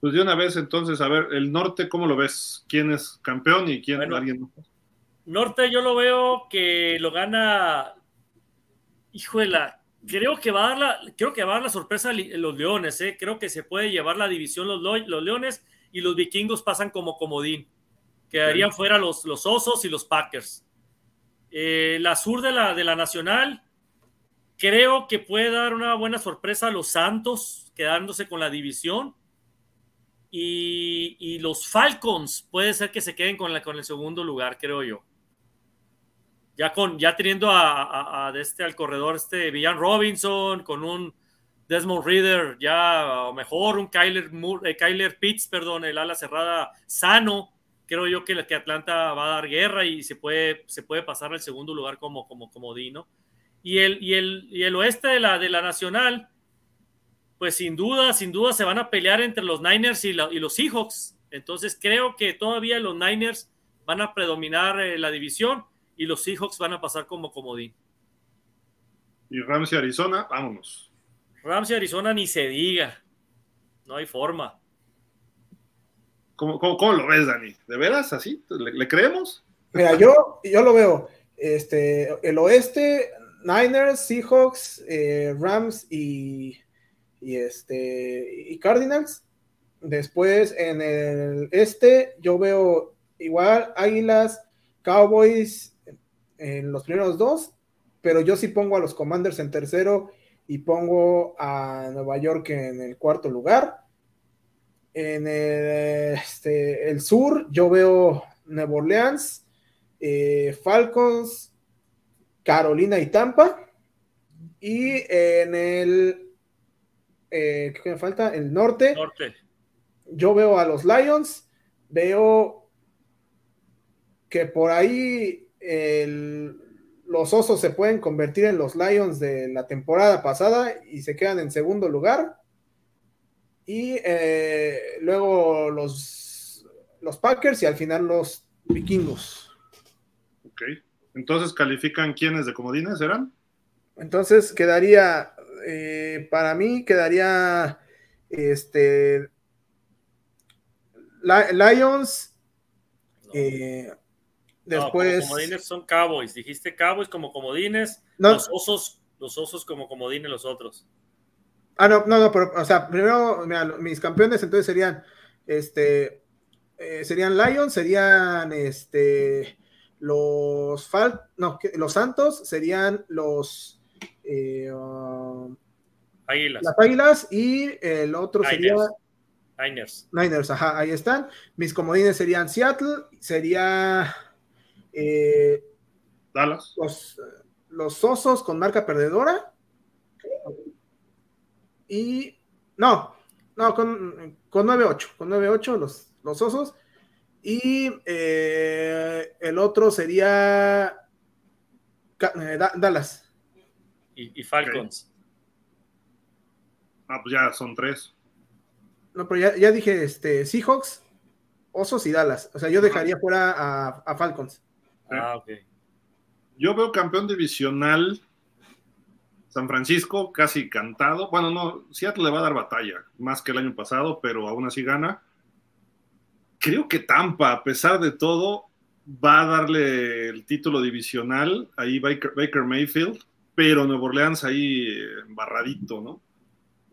Speaker 1: Pues de una vez entonces, a ver, el norte, ¿cómo lo ves? ¿Quién es campeón y quién bueno, alguien
Speaker 3: Norte yo lo veo que lo gana, híjole, creo que va a dar la, creo que va a dar la sorpresa los Leones, ¿eh? creo que se puede llevar la división los, los Leones y los Vikingos pasan como comodín. Quedarían fuera los, los Osos y los Packers. Eh, la sur de la, de la Nacional, creo que puede dar una buena sorpresa a los Santos, quedándose con la división. Y, los Falcons puede ser que se queden con, la, con el segundo lugar, creo yo. Ya, con, ya teniendo a, este, al corredor este Villan Robinson, con un Desmond Reader ya mejor, un Kyler, eh, Kyler Pitts, perdón, el ala cerrada sano, creo yo que, que Atlanta va a dar guerra y se puede, se puede pasar al segundo lugar como, como comodino. Y el, y, el, y el oeste de la, de la Nacional, pues sin duda, sin duda se van a pelear entre los Niners y, y los Seahawks. Entonces creo que todavía los Niners van a predominar eh, la división y los Seahawks van a pasar como comodín.
Speaker 1: Y Rams y Arizona, vámonos.
Speaker 3: Rams y Arizona ni se diga. No hay forma.
Speaker 1: ¿Cómo, cómo, lo ves, Dani? ¿De veras así? ¿Le, creemos?
Speaker 2: Mira, yo, yo lo veo. Este, el oeste, Niners, Seahawks, eh, Rams y, y, este, y Cardinals. Después en el este, yo veo igual Águilas, Cowboys en los primeros dos, pero yo sí pongo a los Commanders en tercero y pongo a Nueva York en el cuarto lugar. En el, este, el sur yo veo Nueva Orleans, eh, Falcons, Carolina y Tampa. Y en el, eh, ¿qué me falta? El norte,
Speaker 3: norte.
Speaker 2: Yo veo a los Lions, veo que por ahí los osos se pueden convertir en los Lions de la temporada pasada y se quedan en segundo lugar. Y eh, luego los, los Packers y al final los vikingos.
Speaker 1: Ok. Entonces califican quiénes de comodines eran.
Speaker 2: Entonces quedaría, eh, para mí quedaría este Lions Eh,
Speaker 3: después. como comodines son Cowboys. Dijiste Cowboys como comodines. Los osos, los osos como comodines los otros.
Speaker 2: Ah, no, no, no, pero, o sea, primero, mis campeones entonces serían, este, eh, serían Lions, serían, este, los Fal, no, los Santos, serían los, eh, um,
Speaker 3: Águilas.
Speaker 2: Las Águilas y el otro sería
Speaker 3: Niners.
Speaker 2: Niners, ajá, ahí están. Mis comodines serían Seattle, sería eh,
Speaker 1: Dallas.
Speaker 2: Los, los osos con marca perdedora. Y no, no, con, con 9-8, con 9-8 los, los osos. Y eh, el otro sería eh, Dallas.
Speaker 3: Y, Falcons.
Speaker 1: Ah, pues ya son tres.
Speaker 2: No, pero ya, dije este, Seahawks, Osos y Dallas. O sea, yo dejaría fuera a, Falcons.
Speaker 3: Ah, ok.
Speaker 1: Yo veo campeón divisional San Francisco casi cantado. Bueno, no, Seattle le va a dar batalla, más que el año pasado, pero aún así gana. Creo que Tampa, a pesar de todo, va a darle el título divisional ahí Baker, Baker Mayfield, pero Nuevo Orleans ahí embarradito, ¿no?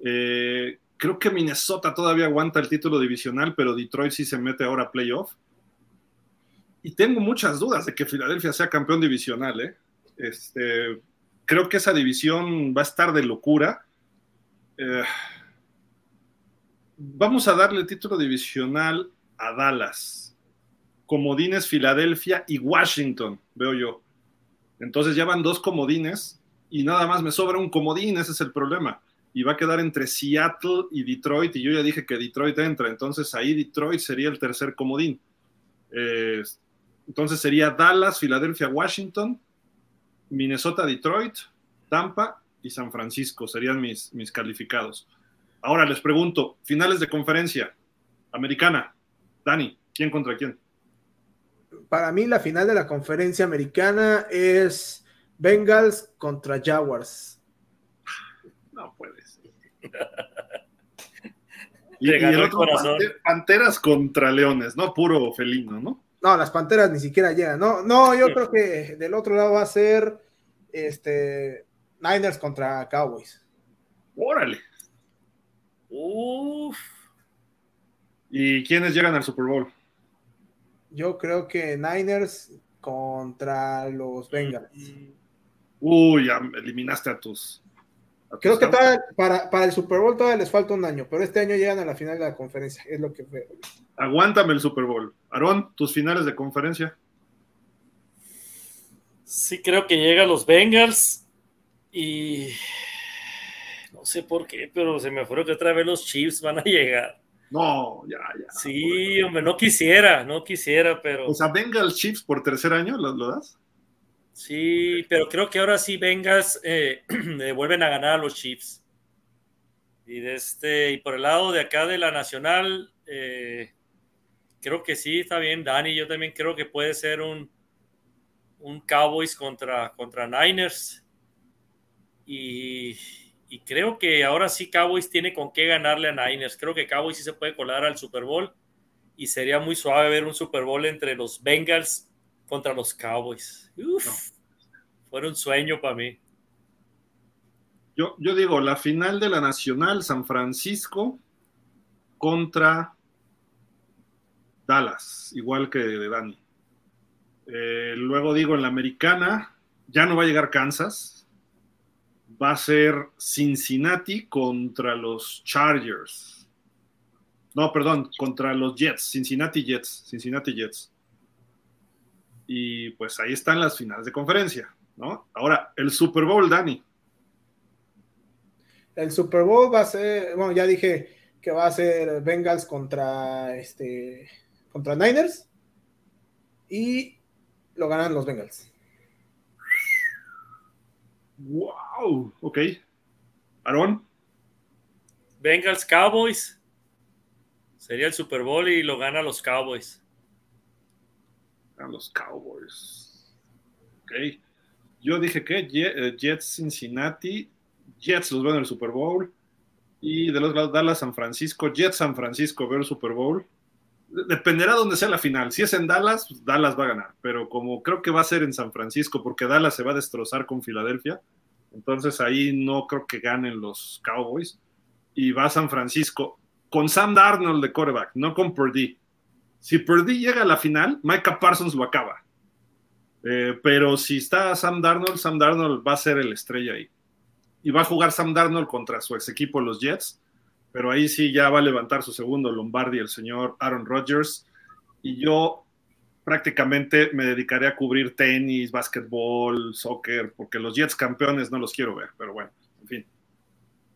Speaker 1: Eh, creo que Minnesota todavía aguanta el título divisional, pero Detroit sí se mete ahora a playoff. Y tengo muchas dudas de que Filadelfia sea campeón divisional, ¿eh? Este, creo que esa división va a estar de locura. Eh, vamos a darle título divisional a Dallas. Comodines Filadelfia y Washington, veo yo. Entonces ya van dos comodines y nada más me sobra un comodín, ese es el problema y va a quedar entre Seattle y Detroit, y yo ya dije que Detroit entra, entonces ahí Detroit sería el tercer comodín. Eh, entonces sería Dallas, Filadelfia, Washington, Minnesota, Detroit, Tampa y San Francisco, serían mis, mis calificados. Ahora les pregunto, finales de conferencia americana, Dani, ¿quién contra quién?
Speaker 2: Para mí la final de la conferencia americana es Bengals contra Jaguars.
Speaker 1: No puede y, el otro, panteras contra leones, ¿no? Puro felino, ¿no?
Speaker 2: No, las panteras ni siquiera llegan. No, no, yo creo que del otro lado va a ser este Niners contra Cowboys.
Speaker 1: Órale.
Speaker 3: Uf.
Speaker 1: ¿Y quiénes llegan al Super Bowl?
Speaker 2: Yo creo que Niners contra los Bengals.
Speaker 1: Uy, ya eliminaste a tus
Speaker 2: Creo que para, para, el Super Bowl todavía les falta un año, pero este año llegan a la final de la conferencia, es lo que veo.
Speaker 1: Aguántame el Super Bowl. Aarón, tus finales de conferencia.
Speaker 3: Sí, creo que llegan los Bengals y no sé por qué, pero se me fue que otra vez los Chiefs van a llegar.
Speaker 1: No, ya, ya.
Speaker 3: Sí, hombre, no quisiera, no quisiera, pero.
Speaker 1: O sea, Bengals Chiefs por tercer año, ¿lo, lo das?
Speaker 3: Sí, pero creo que ahora sí Vengas eh, vuelven a ganar a los Chiefs. Y, de este, y por el lado de acá de la Nacional, eh, creo que sí, está bien, Dani. Yo también creo que puede ser un, un Cowboys contra, contra Niners. Y, y, creo que ahora sí Cowboys tiene con qué ganarle a Niners. Creo que Cowboys sí se puede colar al Super Bowl. Y sería muy suave ver un Super Bowl entre los Bengals contra los Cowboys. Uf, Fue un sueño para mí.
Speaker 1: Yo, yo digo, la final de la Nacional, San Francisco contra Dallas, igual que de Dani. Eh, luego digo, en la americana, ya no va a llegar Kansas. Va a ser Cincinnati contra los Chargers. No, perdón, contra los Jets, Cincinnati Jets, Cincinnati Jets. Y pues ahí están las finales de conferencia, ¿no? Ahora, el Super Bowl, Dani.
Speaker 2: El Super Bowl va a ser, bueno, ya dije que va a ser Bengals contra este contra Niners y lo ganan los Bengals.
Speaker 1: Wow, ok. Aaron.
Speaker 3: Bengals Cowboys. Sería el Super Bowl y lo gana los Cowboys
Speaker 1: los Cowboys. Ok. Yo dije que eh, Jets Cincinnati, Jets los veo en el Super Bowl. Y de los Dallas San Francisco, Jets San Francisco veo el Super Bowl. Dependerá donde sea la final. Si es en Dallas, pues Dallas va a ganar, pero como creo que va a ser en San Francisco, porque Dallas se va a destrozar con Filadelfia, entonces ahí no creo que ganen los Cowboys. Y va a San Francisco con Sam Darnold de quarterback, no con Purdy. Si Purdy llega a la final, Micah Parsons lo acaba. Eh, pero si está Sam Darnold, Sam Darnold va a ser el estrella ahí. Y va a jugar Sam Darnold contra su ex equipo, los Jets pero ahí sí ya va a levantar su segundo Lombardi el señor Aaron Rodgers. Y yo prácticamente me dedicaré a cubrir tenis, básquetbol, soccer, porque los Jets campeones no los quiero ver, pero bueno, en fin.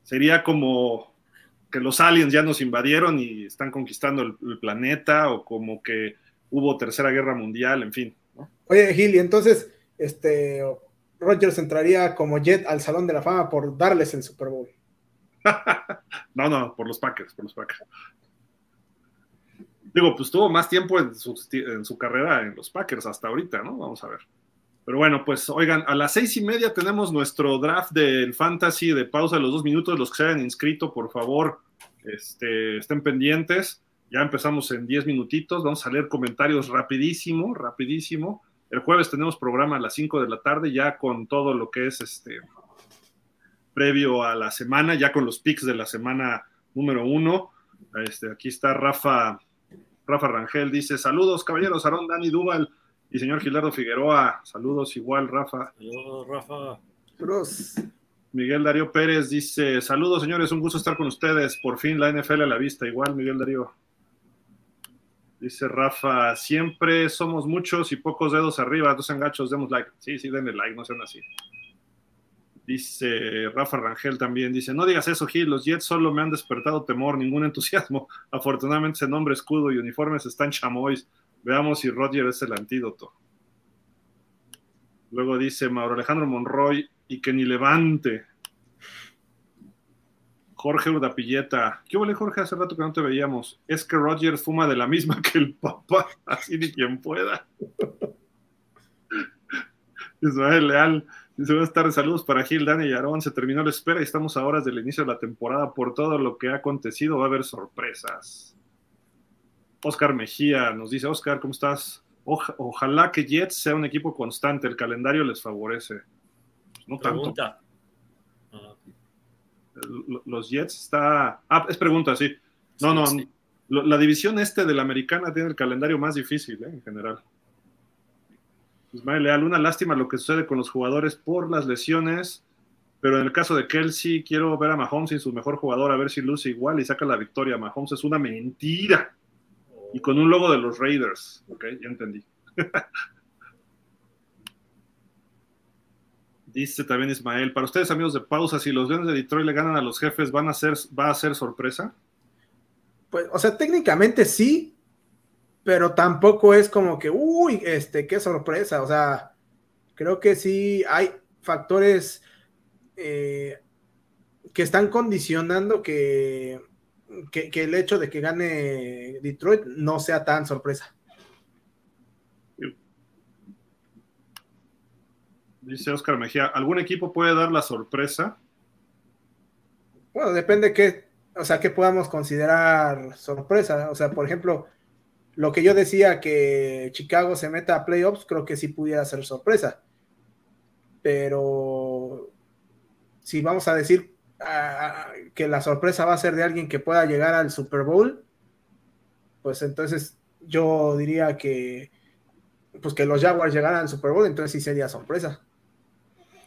Speaker 1: Sería como que los aliens ya nos invadieron y están conquistando el, planeta, o como que hubo tercera guerra mundial, en fin.
Speaker 2: Oye, Gil, y entonces, este, Rodgers entraría como Jet al Salón de la Fama por darles el Super Bowl.
Speaker 1: no, no, por los Packers, por los Packers. Digo, pues tuvo más tiempo en su, carrera en los Packers hasta ahorita, ¿no? Vamos a ver. Pero bueno, pues oigan, a las seis y media tenemos nuestro draft del Fantasy de pausa de los dos minutos. Los que se hayan inscrito, por favor, este, estén pendientes. Ya empezamos en diez minutitos. Vamos a leer comentarios rapidísimo, rapidísimo. El jueves tenemos programa a las cinco de la tarde, ya con todo lo que es este previo a la semana, ya con los picks de la semana número uno. Este, aquí está Rafa, Rafa Rangel, dice, saludos caballeros, Aarón, Dani Duval y señor Gilardo Figueroa, saludos igual, Rafa.
Speaker 3: Saludos, Rafa.
Speaker 1: Miguel Darío Pérez dice, saludos señores, un gusto estar con ustedes, por fin la NFL a la vista, igual Miguel Darío. Dice Rafa, siempre somos muchos y pocos dedos arriba, dos engachos, demos like. Sí, sí, denle like, no sean así. Dice Rafa Rangel también, dice, no digas eso, Gil, los Jets solo me han despertado temor, ningún entusiasmo. Afortunadamente ese nombre, escudo y uniformes están chamois. Veamos si Roger es el antídoto. Luego dice Mauro Alejandro Monroy, y que ni levante. Jorge Urdapilleta. ¿Qué huele, Jorge? Hace rato que no te veíamos. Es que Roger fuma de la misma que el papá, así ni quien pueda. Ismael Leal. Buenas tardes, saludos para Gil, Dani y Aarón. Se terminó la espera y estamos a horas del inicio de la temporada. Por todo lo que ha acontecido, va a haber sorpresas. Oscar Mejía nos dice, Oscar, ¿cómo estás? ojalá que Jets sea un equipo constante, el calendario les favorece. No tanto. Los Jets está... Ah, es pregunta, sí. No, no, la división este de la americana tiene el calendario más difícil, ¿eh? en general. Ismael Leal, una lástima lo que sucede con los jugadores por las lesiones, pero en el caso de Kelsey, quiero ver a Mahomes y su mejor jugador, a ver si luce igual y saca la victoria. Mahomes es una mentira. Y con un logo de los Raiders. Ok, ya entendí. Dice también Ismael, para ustedes amigos de pausa, si los Leones de Detroit le ganan a los jefes, ¿van a ser, ¿va a ser sorpresa?
Speaker 2: Pues, o sea, técnicamente sí, pero tampoco es como que, uy, este, qué sorpresa. O sea, creo que sí hay factores eh, que están condicionando que, que, el hecho de que gane Detroit no sea tan sorpresa.
Speaker 1: Dice Oscar Mejía, ¿algún equipo puede dar la sorpresa?
Speaker 2: Bueno, depende qué, o sea, qué podamos considerar sorpresa. O sea, por ejemplo, lo que yo decía que Chicago se meta a playoffs, creo que sí pudiera ser sorpresa. Pero si vamos a decir que la sorpresa va a ser de alguien que pueda llegar al Super Bowl, pues entonces yo diría que pues que los Jaguars llegaran al Super Bowl, entonces sí sería sorpresa.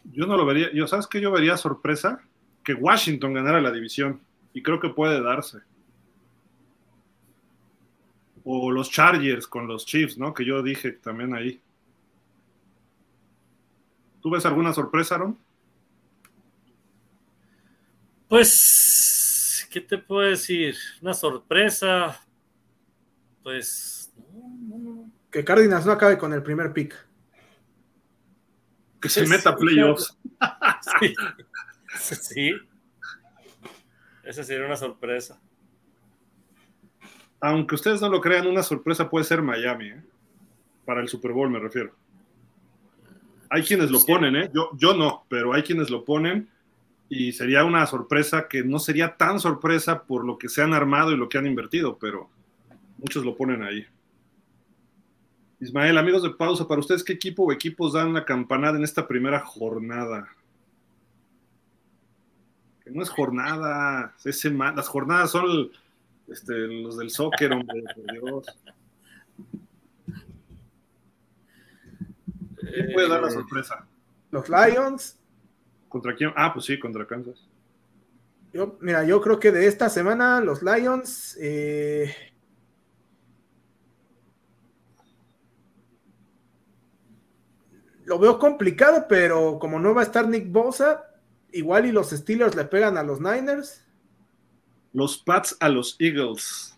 Speaker 1: Yo no lo vería, yo sabes que yo vería sorpresa que Washington ganara la división y creo que puede darse o los Chargers con los Chiefs, ¿no? Que yo dije también ahí. ¿Tú ves alguna sorpresa, Aaron?
Speaker 3: Pues, ¿qué te puedo decir? Una sorpresa. Pues.
Speaker 2: Que Cardinals no acabe con el primer pick.
Speaker 1: Que se meta playoffs.
Speaker 3: Sí. sí. Esa sería una sorpresa
Speaker 1: aunque ustedes no lo crean, una sorpresa puede ser Miami, ¿eh? para el Super Bowl me refiero. Hay quienes lo ponen, ¿eh? yo, yo no, pero hay quienes lo ponen y sería una sorpresa que no sería tan sorpresa por lo que se han armado y lo que han invertido, pero Muchos lo ponen ahí. Ismael, amigos de pausa, para ustedes, ¿qué equipo o equipos dan la campanada en esta primera jornada? Que no es jornada, es semana. Las jornadas son este, los del soccer, hombre, por Dios. ¿Quién puede dar la sorpresa?
Speaker 2: Los Lions.
Speaker 1: ¿Contra quién? Ah, pues sí, contra Kansas.
Speaker 2: Yo, mira, yo creo que de esta semana los Lions. Eh, lo veo complicado, pero como no va a estar Nick Bosa, igual y los Steelers le pegan a los Niners.
Speaker 1: Los Pats a los Eagles.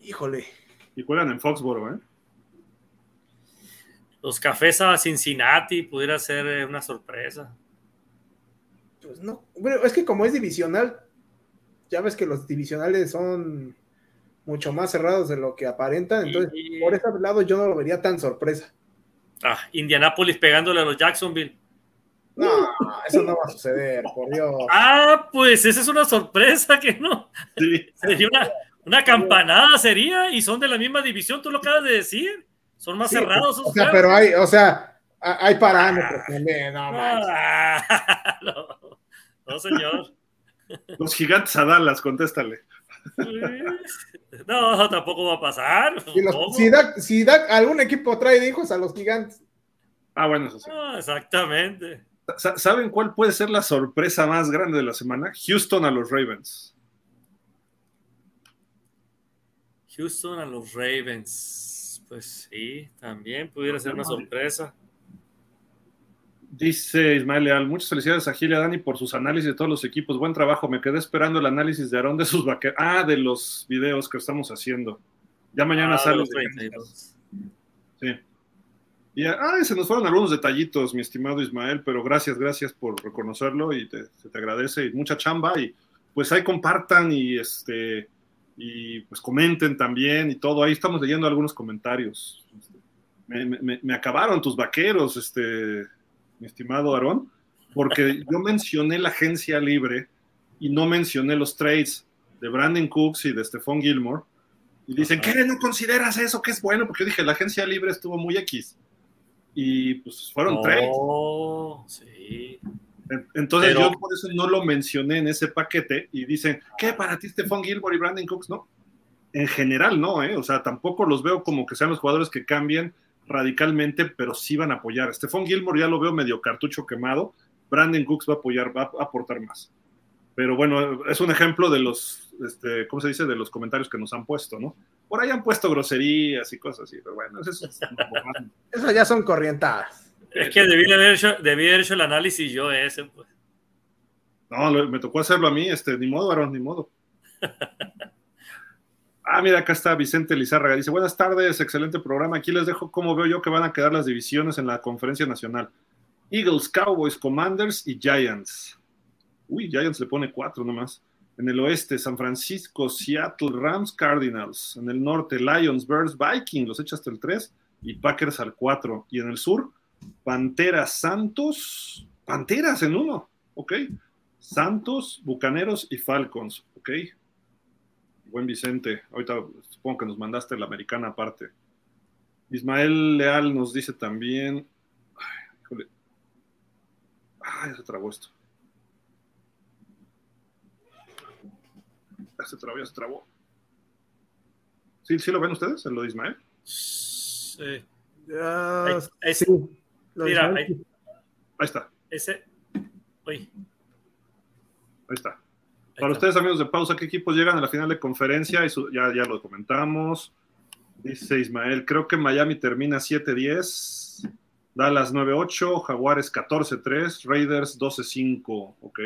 Speaker 2: Híjole.
Speaker 1: Y juegan en Foxboro, ¿eh?
Speaker 3: Los Cafés a Cincinnati pudiera ser eh, una sorpresa.
Speaker 2: Pues no. Bueno, es que como es divisional, ya ves que los divisionales son mucho más cerrados de lo que aparentan. Entonces, por ese lado yo no lo vería tan sorpresa.
Speaker 3: Ah, Indianapolis pegándole a los Jacksonville.
Speaker 2: No, eso no va a suceder, por Dios.
Speaker 3: Ah, pues esa es una sorpresa que no. Sería una, una, campanada, sería, y son de la misma división, tú lo acabas de decir. Son más cerrados.
Speaker 2: O sea, pero hay, o sea, hay parámetros también, no,
Speaker 3: ah, no, no, señor.
Speaker 1: Los gigantes a Dallas, contéstale.
Speaker 3: No, tampoco va a pasar.
Speaker 2: Si, da, algún equipo trae hijos a los gigantes.
Speaker 1: Ah, bueno, eso sí.
Speaker 3: Ah, exactamente.
Speaker 1: ¿Saben cuál puede ser la sorpresa más grande de la semana? Houston a los Ravens.
Speaker 3: Houston a los Ravens. Pues sí, también pudiera ser una sorpresa.
Speaker 1: Dice Ismael Leal, muchas felicidades a Gil y a Dani por sus análisis de todos los equipos. Buen trabajo. Me quedé esperando el análisis de Aarón de sus vaqueros. Ah, de los videos que estamos haciendo. Ya mañana ah, sale. Sí. Y ah, se nos fueron algunos detallitos, mi estimado Ismael, pero gracias, gracias por reconocerlo y te, se te agradece y mucha chamba y pues ahí compartan y este y pues comenten también y todo. Ahí estamos leyendo algunos comentarios. Me, me acabaron tus vaqueros, este, mi estimado Aarón, porque yo mencioné la agencia libre y no mencioné los trades de Brandon Cooks y de Stephon Gilmore. Y dicen, ¿qué? ¿No consideras eso? que es bueno? Porque yo dije, la agencia libre estuvo muy X y pues fueron
Speaker 3: oh, Sí.
Speaker 1: Entonces yo por eso no lo mencioné en ese paquete y dicen, ¿qué para ti Stephon Gilmore y Brandon Cooks? No, en general no, ¿eh? o sea, tampoco los veo como que sean los jugadores que cambien radicalmente, pero sí van a apoyar. Stephon Gilmore ya lo veo medio cartucho quemado, Brandon Cooks va a apoyar, va a aportar más. Pero bueno, es un ejemplo de los, este, ¿cómo se dice? De los comentarios que nos han puesto, ¿no? Por ahí han puesto groserías y cosas así, pero bueno, eso, es
Speaker 2: Esas ya son corrientadas.
Speaker 3: Es que debí haber, hecho, debí haber hecho el análisis yo ese, pues.
Speaker 1: No, me tocó hacerlo a mí, este, ni modo, Aaron, ni modo. Ah, mira, acá está Vicente Lizárraga. Dice, buenas tardes, excelente programa. Aquí les dejo cómo veo yo que van a quedar las divisiones en la conferencia nacional. Eagles, Cowboys, Commanders y Giants. Uy, Giants le pone cuatro nomás. En el oeste, San Francisco, Seattle, Rams, Cardinals. En el norte, Lions, Bears, Vikings, los echa hasta el 3 y Packers al 4. Y en el sur, Panteras, Santos, Panteras en uno, ok. Santos, Bucaneros y Falcons, ok. Buen Vicente, ahorita supongo que nos mandaste la americana aparte. Ismael Leal nos dice también. Ay, híjole. Ay, se trabó esto. Ya se trabó, ya se trabó. ¿Sí, ¿Sí lo ven ustedes, en lo de Ismael?
Speaker 3: Sí.
Speaker 2: sí.
Speaker 3: Mira, ahí, ahí,
Speaker 1: está.
Speaker 3: Ese. Uy.
Speaker 1: Ahí está. Para ustedes, amigos de pausa, ¿qué equipos llegan a la final de conferencia? Eso ya, ya lo comentamos. Dice Ismael, creo que Miami termina 7-10, Dallas 9-8, Jaguares 14-3, Raiders 12-5, ok.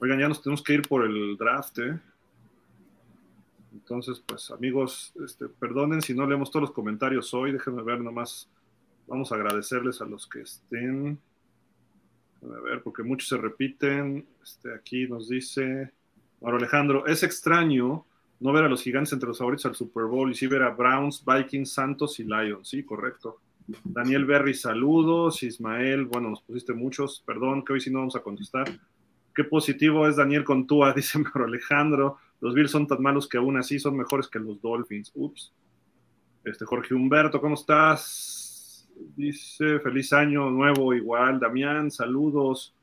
Speaker 1: Oigan, ya nos tenemos que ir por el draft, ¿eh? Entonces, pues amigos, este, perdonen si no leemos todos los comentarios hoy, déjenme ver nomás. Vamos a agradecerles a los que estén. A ver, porque muchos se repiten. Este, aquí nos dice Mauro Alejandro, es extraño no ver a los gigantes entre los favoritos al Super Bowl y sí ver a Browns, Vikings, Santos y Lions. Sí, correcto. Daniel Berry, saludos. Ismael, bueno, nos pusiste muchos. Perdón, que hoy sí no vamos a contestar. Qué positivo es Daniel Contúa, dice Mauro Alejandro. Los Bills son tan malos que aún así son mejores que los Dolphins. Ups. Este Jorge Humberto, ¿cómo estás? Dice, feliz año nuevo, igual. Damián, saludos.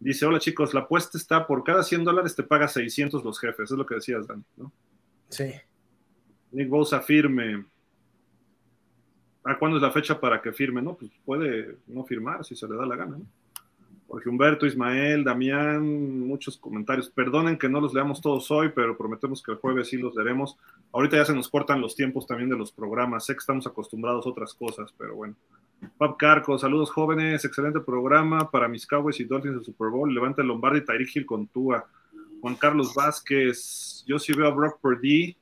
Speaker 1: Dice, hola chicos, la apuesta está por cada 100 dólares te paga 600 los jefes. Es lo que decías, Dani, ¿no?
Speaker 2: Sí.
Speaker 1: Nick Bosa firme. ¿A cuándo es la fecha para que firme? No, pues puede no firmar si se le da la gana, ¿no? Jorge Humberto, Ismael, Damián, muchos comentarios. Perdonen que no los leamos todos hoy, pero prometemos que el jueves sí los leeremos. Ahorita ya se nos cortan los tiempos también de los programas. Sé que estamos acostumbrados a otras cosas, pero bueno. Pap Carco, saludos jóvenes, excelente programa para mis Cowboys y Dolphins del Super Bowl. Levanta el Lombardi y Tyreek Hill con Tua. Juan Carlos Vázquez, yo sí veo a Brock Purdy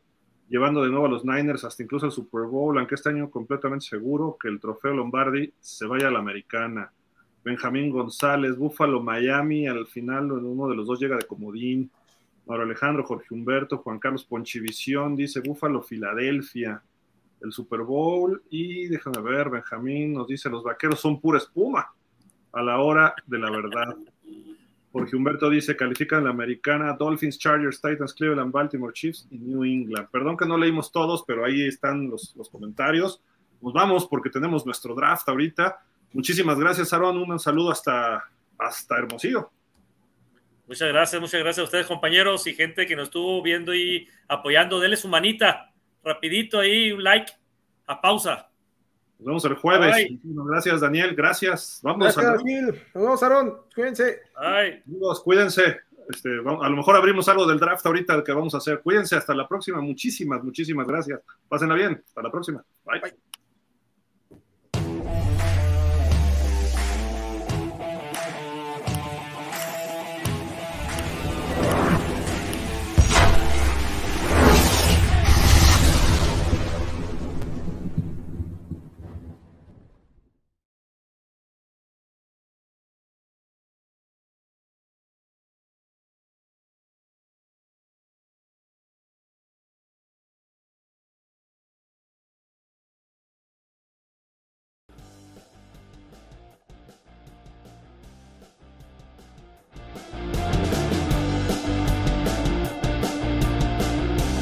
Speaker 1: llevando de nuevo a los Niners hasta incluso al Super Bowl, aunque este año completamente seguro que el trofeo Lombardi se vaya a la americana. Benjamín González, Búfalo, Miami, al final uno de los dos llega de comodín. Mauro Alejandro, Jorge Humberto, Juan Carlos Ponchivisión, dice Búfalo, Filadelfia, el Super Bowl. Y déjame ver, Benjamín nos dice, los vaqueros son pura espuma a la hora de la verdad. Jorge Humberto dice, califican la americana, Dolphins, Chargers, Titans, Cleveland, Baltimore Chiefs y New England. Perdón que no leímos todos, pero ahí están los, los comentarios. Nos vamos porque tenemos nuestro draft ahorita. Muchísimas gracias, Aaron. Un saludo hasta, hasta Hermosillo.
Speaker 3: Muchas gracias, muchas gracias a ustedes, compañeros y gente que nos estuvo viendo y apoyando. Denle su manita, rapidito ahí, un like, a pausa.
Speaker 1: Nos vemos el jueves. Bye. Gracias, Daniel. Gracias. Vamos,
Speaker 2: gracias, Gil. Nos vemos, Aaron. Cuídense.
Speaker 3: Bye.
Speaker 1: Amigos, cuídense. Este, a lo mejor abrimos algo del draft ahorita que vamos a hacer. Cuídense. Hasta la próxima. Muchísimas, muchísimas gracias. Pásenla bien. Hasta la próxima. Bye. Bye.